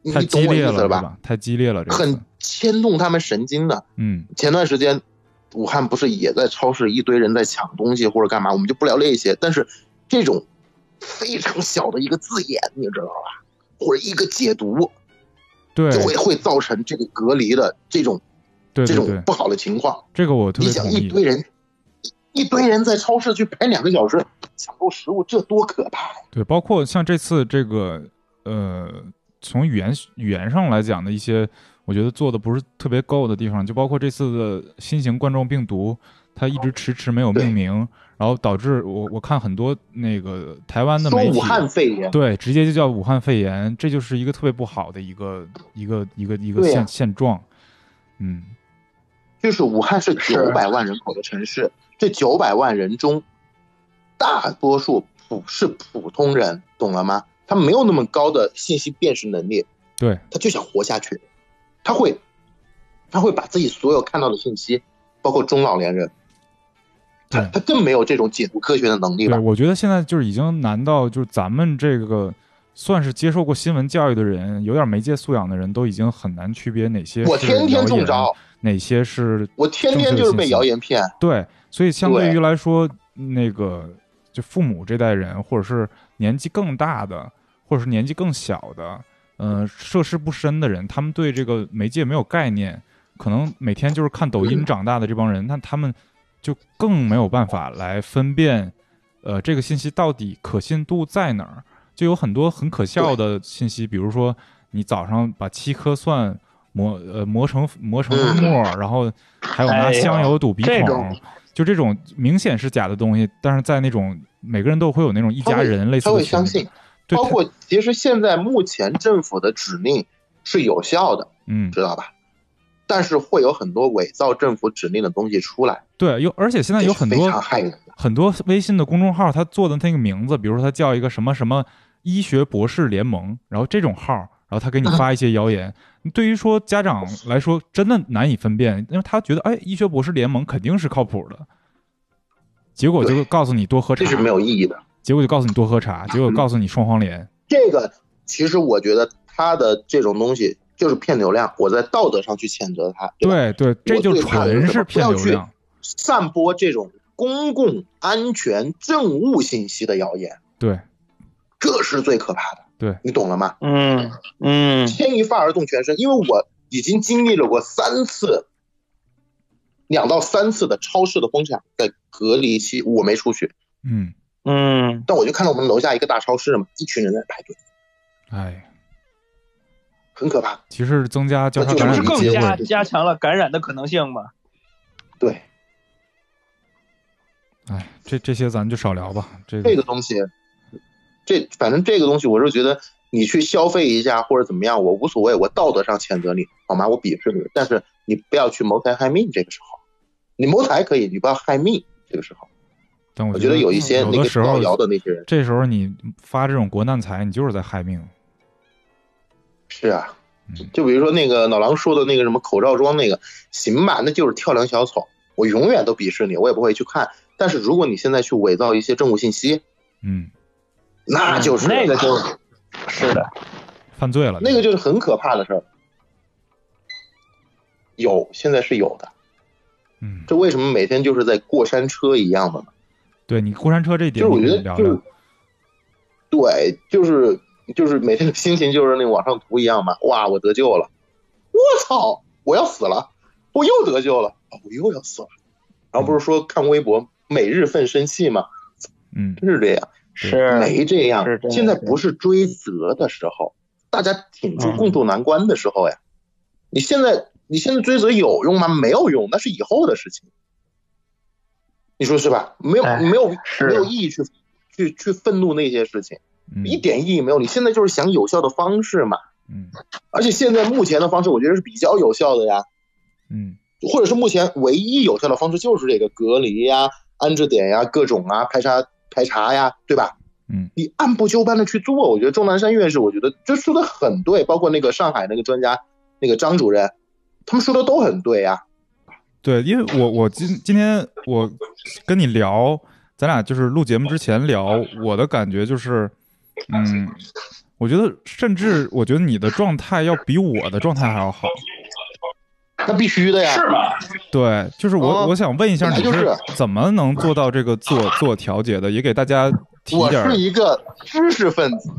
你太懂激烈了，我意思了吧？太激烈了，很牵动他们神经的。嗯前段时间，武汉不是也在超市一堆人在抢东西或者干嘛，我们就不聊那些。但是这种非常小的一个字眼，你知道吧？或者一个解读，对就会会造成这个隔离的这种这对对对种，不好的情况。这个我特你想别同意。一堆人，一堆人在超市去排两个小时抢购食物，这多可怕呀！对，包括像这次这个呃，从语言语言上来讲的一些，我觉得做的不是特别够的地方，就包括这次的新型冠状病毒，它一直迟迟没有命名，然后导致我我看很多那个台湾的媒体武汉肺炎，对直接就叫武汉肺炎，这就是一个特别不好的一个一个一个一个现现状。嗯，就是武汉是是九百万人口的城市，这九百万人中，大多数普是普通人，懂了吗？他没有那么高的信息辨识能力，对，他就想活下去，他会，他会把自己所有看到的信息，包括中老年人，他他更没有这种解读科学的能力对，了。我觉得现在就是已经难到，就是咱们这个算是接受过新闻教育的人，有点媒介素养的人，都已经很难区别哪些是我天天中招，哪些是我天天就是被谣言骗。对，所以相对对于来说，那个就父母这代人，或者是年纪更大的，或者是年纪更小的，呃，涉世不深的人，他们对这个媒介没有概念，可能每天就是看抖音长大的这帮人，那他们就更没有办法来分辨，呃，这个信息到底可信度在哪儿。就有很多很可笑的信息，比如说你早上把七颗蒜磨呃磨成磨成沫儿，然后还有拿香油堵鼻孔这种，就这种明显是假的东西，但是在那种每个人都会有那种一家人类似他的群里会相信，对，包括其实现在目前政府的指令是有效的，嗯，知道吧？但是会有很多伪造政府指令的东西出来，对，有而且现在有很多非多常害人的。很多微信的公众号，他做的那个名字，比如说他叫一个什么什么医学博士联盟，然后这种号，然后他给你发一些谣言。对于说家长来说，真的难以分辨，因为他觉得，哎，医学博士联盟肯定是靠谱的，结果就对告诉你多喝茶这，是没有意义的。结果就告诉你多喝茶，结果告诉你双黄连，这个其实我觉得他的这种东西就是骗流量，我在道德上去谴责他。吧对对，这就纯是骗流量。散播这种公共安全政务信息的谣言，对这是最可怕的。对，你懂了吗？嗯嗯，牵一发而动全身，因为我已经经历了过三次，两到三次的超市的封场，在隔离期我没出去，嗯，嗯，但我就看到我们楼下一个大超市嘛，一群人在排队，哎，很可怕。其实增加交叉感染的机这不是更加。加强了感染的可能性吗？对哎，这这些咱就少聊吧。这这个东西，这反正这个东西，我是觉得你去消费一下或者怎么样，我无所谓，我道德上谴责你，好吗？我鄙视你，但是你不要去谋财害命。这个时候，你谋财可以，你不要害命。这个时候，但我我觉得有一些那个造谣的那些人，这时候你发这种国难财，你就是在害命。是啊嗯，就比如说那个老狼说的那个什么口罩装那个，行吧，那就是跳梁小丑，我永远都鄙视你，我也不会去看。但是如果你现在去伪造一些政务信息，嗯，那就是那个就是是的，犯罪了。那个就是很可怕的事儿。有，现在是有的。嗯，这为什么每天就是在过山车一样的呢？对你过山车这一点，就是我觉得就是对，就是就是每天的心情就是那往上图一样嘛。哇，我得救了！我操，我要死了！我又得救了！啊，我又要死了！然后不是说看微博每日份生气吗？嗯，真是这样，是没这样现在不是追责的时候，大家挺住嗯共度难关的时候呀。你现在你现在追责有用吗？没有用，那是以后的事情。你说是吧？没有哎没有没有意义去去去愤怒那些事情，嗯一点意义没有。你现在就是想有效的方式嘛，嗯而且现在目前的方式，我觉得是比较有效的呀，嗯或者是目前唯一有效的方式就是这个隔离呀、安置点呀、各种啊排查排查呀，对吧？嗯，你按部就班的去做，我觉得钟南山院士，我觉得这说的很对，包括那个上海那个专家那个张主任，他们说的都很对呀。对，因为我我今今天我跟你聊，咱俩就是录节目之前聊，我的感觉就是，嗯，我觉得甚至我觉得你的状态要比我的状态还要好。那必须的呀，是吗？对，就是我、哦我想问一下，你就是怎么能做到这个自我自我调节的？也给大家提我点我是一个知识分子，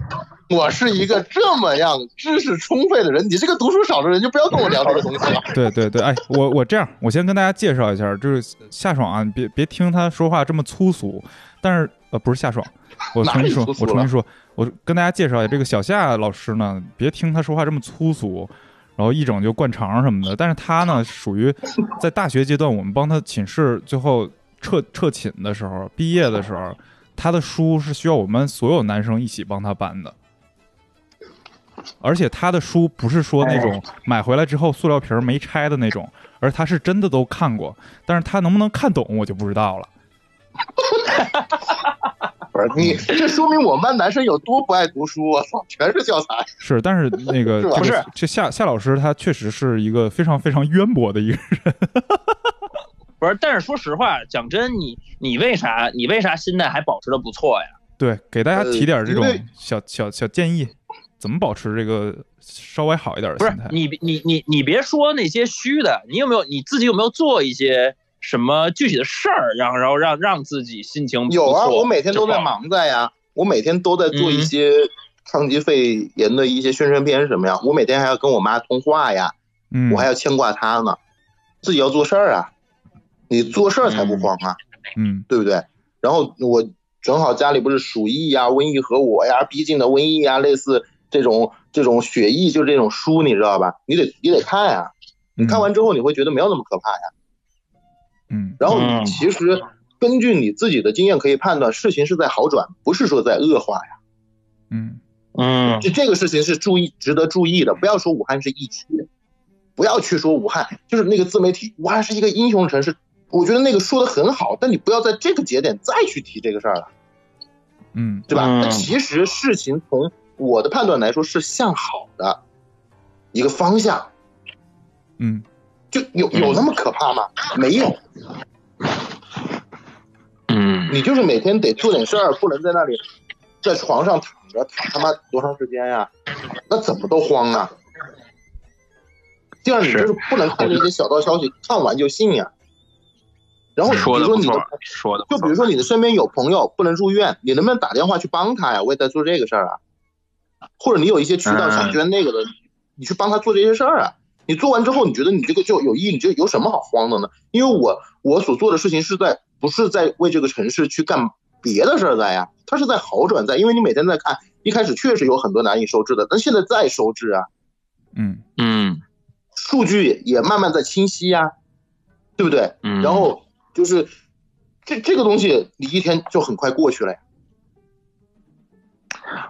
我是一个这么样知识充沛的人，你这个读书少的人就不要跟我聊这个东西了。对对对，哎，我我这样，我先跟大家介绍一下，就是夏爽啊，你别别听他说话这么粗俗，但是呃不是夏爽，我重新说，我重新说，我跟大家介绍一下这个小夏老师呢，别听他说话这么粗俗，然后一整就灌肠什么的，但是他呢 属于在大学阶段，我们帮他寝室最后撤撤寝的时候，毕业的时候，他的书是需要我们所有男生一起帮他搬的。而且他的书不是说那种买回来之后塑料瓶没拆的那种，而他是真的都看过，但是他能不能看懂我就不知道了。不是你，这说明我们班男生有多不爱读书啊！操，全是教材。是，但是那个是这个不是这夏夏老师他确实是一个非常非常渊博的一个人。不是，但是说实话，讲真，你你为啥你为啥心态还保持的不错呀？对，给大家提点这种呃小小小建议，怎么保持这个稍微好一点的心态？你你你你别说那些虚的，你有没有你自己有没有做一些什么具体的事儿，然后然后让让自己心情有啊，我每天都在忙在呀，我每天都在做一些抗击肺炎的一些宣传片什么呀，我每天还要跟我妈通话呀，嗯，我还要牵挂她呢，自己要做事儿啊，你做事儿才不慌啊，嗯。对不对？然后我正好家里不是鼠疫呀、瘟疫和我呀、逼近的瘟疫呀，类似这种这种血疫，就这种书，你知道吧？你得你得看呀，你看完之后你会觉得没有那么可怕呀。嗯然后嗯你其实根据你自己的经验可以判断，事情是在好转，不是说在恶化呀。嗯嗯这这个事情是注意值得注意的，不要说武汉是疫区，不要去说武汉就是那个自媒体，武汉是一个英雄城市。我觉得那个说的很好，但你不要在这个节点再去提这个事儿了，嗯对吧？嗯那其实事情从我的判断来说是向好的一个方向，嗯就有有那么可怕吗？没有，嗯你就是每天得做点事儿，不能在那里在床上躺着躺他妈多长时间呀？那怎么都慌啊！第二，你就是不能看这些小道消息，看完就信呀。然后比说你的，，说的就比如说你的身边有朋友不能入院，你能不能打电话去帮他呀？我也在做这个事儿啊。或者你有一些渠道嗯想捐那个的，你去帮他做这些事儿啊。你做完之后，你觉得你这个就有意义，你这有什么好慌的呢？因为我我所做的事情是在不是在为这个城市去干别的事儿在呀，它是在好转在，因为你每天在看，一开始确实有很多难以收治的，但现在在收治啊，嗯嗯数据也慢慢在清晰呀，对不对？嗯，然后就是这这个东西，你一天就很快过去了呀。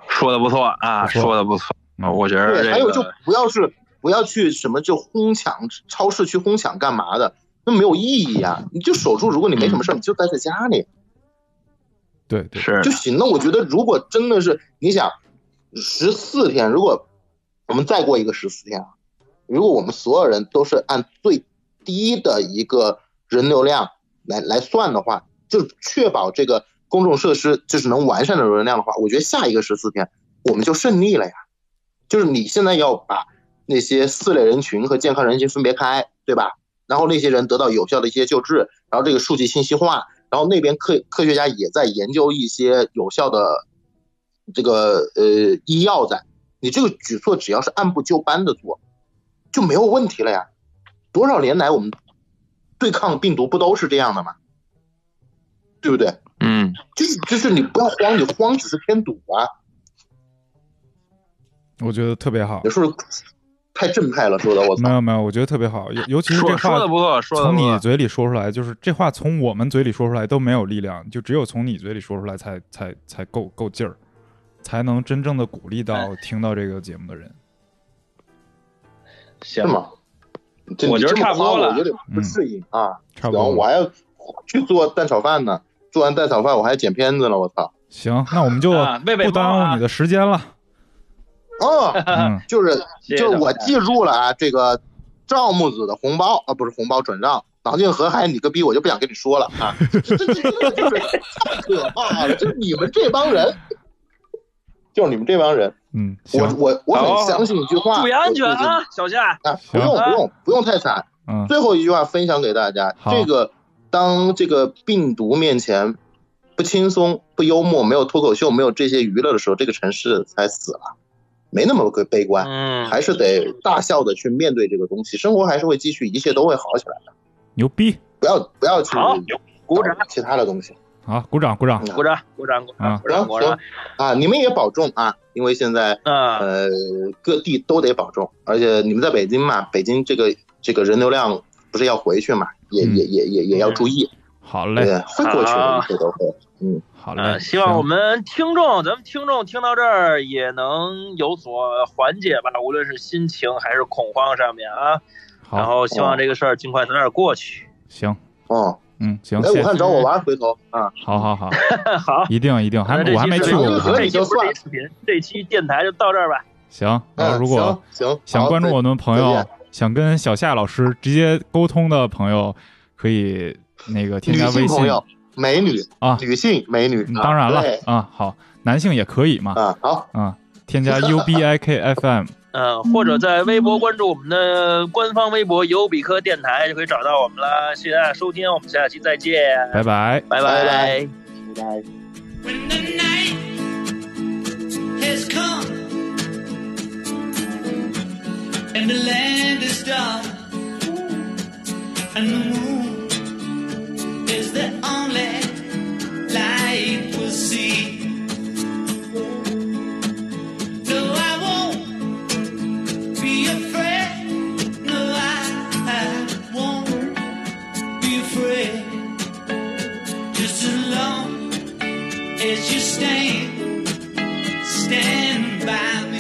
说的不错啊，说的不错，嗯我觉得还有就不要是不要去什么就哄抢超市去哄抢干嘛的，那没有意义呀。你就守住，如果你没什么事儿，你就待在家里对对是就行了。我觉得如果真的是你想十四天，如果我们再过一个十四天啊，如果我们所有人都是按最低的一个人流量来来算的话，就确保这个公众设施就是能完善的人流量的话，我觉得下一个十四天我们就胜利了呀。就是你现在要把那些四类人群和健康人群分别开，对吧？然后那些人得到有效的一些救治，然后这个数据信息化，然后那边科科学家也在研究一些有效的这个呃医药在。你这个举措只要是按部就班的做，就没有问题了呀。多少年来我们对抗病毒不都是这样的吗？对不对？嗯就是就是你不要慌，你慌只是添堵啊。我觉得特别好有。时候太正派了，说的我，没有没有，我觉得特别好，尤尤其是这说说话的不错，说的。从你嘴里说出来，就是这话从我们嘴里说出来都没有力量，就只有从你嘴里说出来才才才够够劲儿，才能真正的鼓励到哎 听到这个节目的人。行是，吗？我觉得差不多了我有点不适应啊。行，差不多我还要去做蛋炒饭呢，做完蛋炒饭我还剪片子呢，我操！行，那我们就不耽误你的时间了。哦，嗯，就是就是我记住了啊，这个赵木子的红包啊，不是红包转账，脑筋河海你个逼，我就不想跟你说了啊，这这这这个就是太可怕了，就是你们这帮人，就是你们这帮人，嗯，我行，我我好很相信一句话，注意安全啊，小夏。啊，不用行不用不用太惨。嗯，最后一句话分享给大家，好这个当这个病毒面前不轻松、不幽默、没有脱口秀、没有这些娱乐的时候，这个城市才死了，没那么个悲观，嗯，还是得大笑的去面对这个东西，生活还是会继续，一切都会好起来的。牛逼！不要不要去好，鼓掌，其他的东西好，鼓掌鼓掌。嗯鼓掌，鼓掌，鼓掌，啊鼓掌，行鼓掌行。啊！你们也保重啊，因为现在啊，呃各地都得保重，而且你们在北京嘛，北京这个这个人流量不是要回去嘛，也嗯也也也也要注意。好嘞，会过去的，一切都会。嗯，好嘞。呃，。希望我们听众，咱们听众听到这儿也能有所缓解吧，无论是心情还是恐慌上面啊。然，后希望这个事儿尽快早点过去。行，哦，嗯，行，来谢武汉找我玩，回头啊，好好好，好，一定一定，还那这我还没去过武汉。这。期不是视频，这期电台就到这儿吧。行，然后嗯如果想关注我们朋友，想跟小夏老师直接沟通的朋友，可以那个添加微信朋友，美女啊。女性美女嗯，当然了啊，好，男性也可以嘛啊，好，啊，添加 U B I K F M，嗯，或者在微博关注我们的官方微博“尤比克电台”就可以找到我们啦。谢谢大家收听，我们下期再见，拜拜。拜拜拜拜拜拜。When the night has come and the land is dark and the moon is the only light we see. No, I won't be afraid. No, I won't be afraid. Just as long as you stand, stand by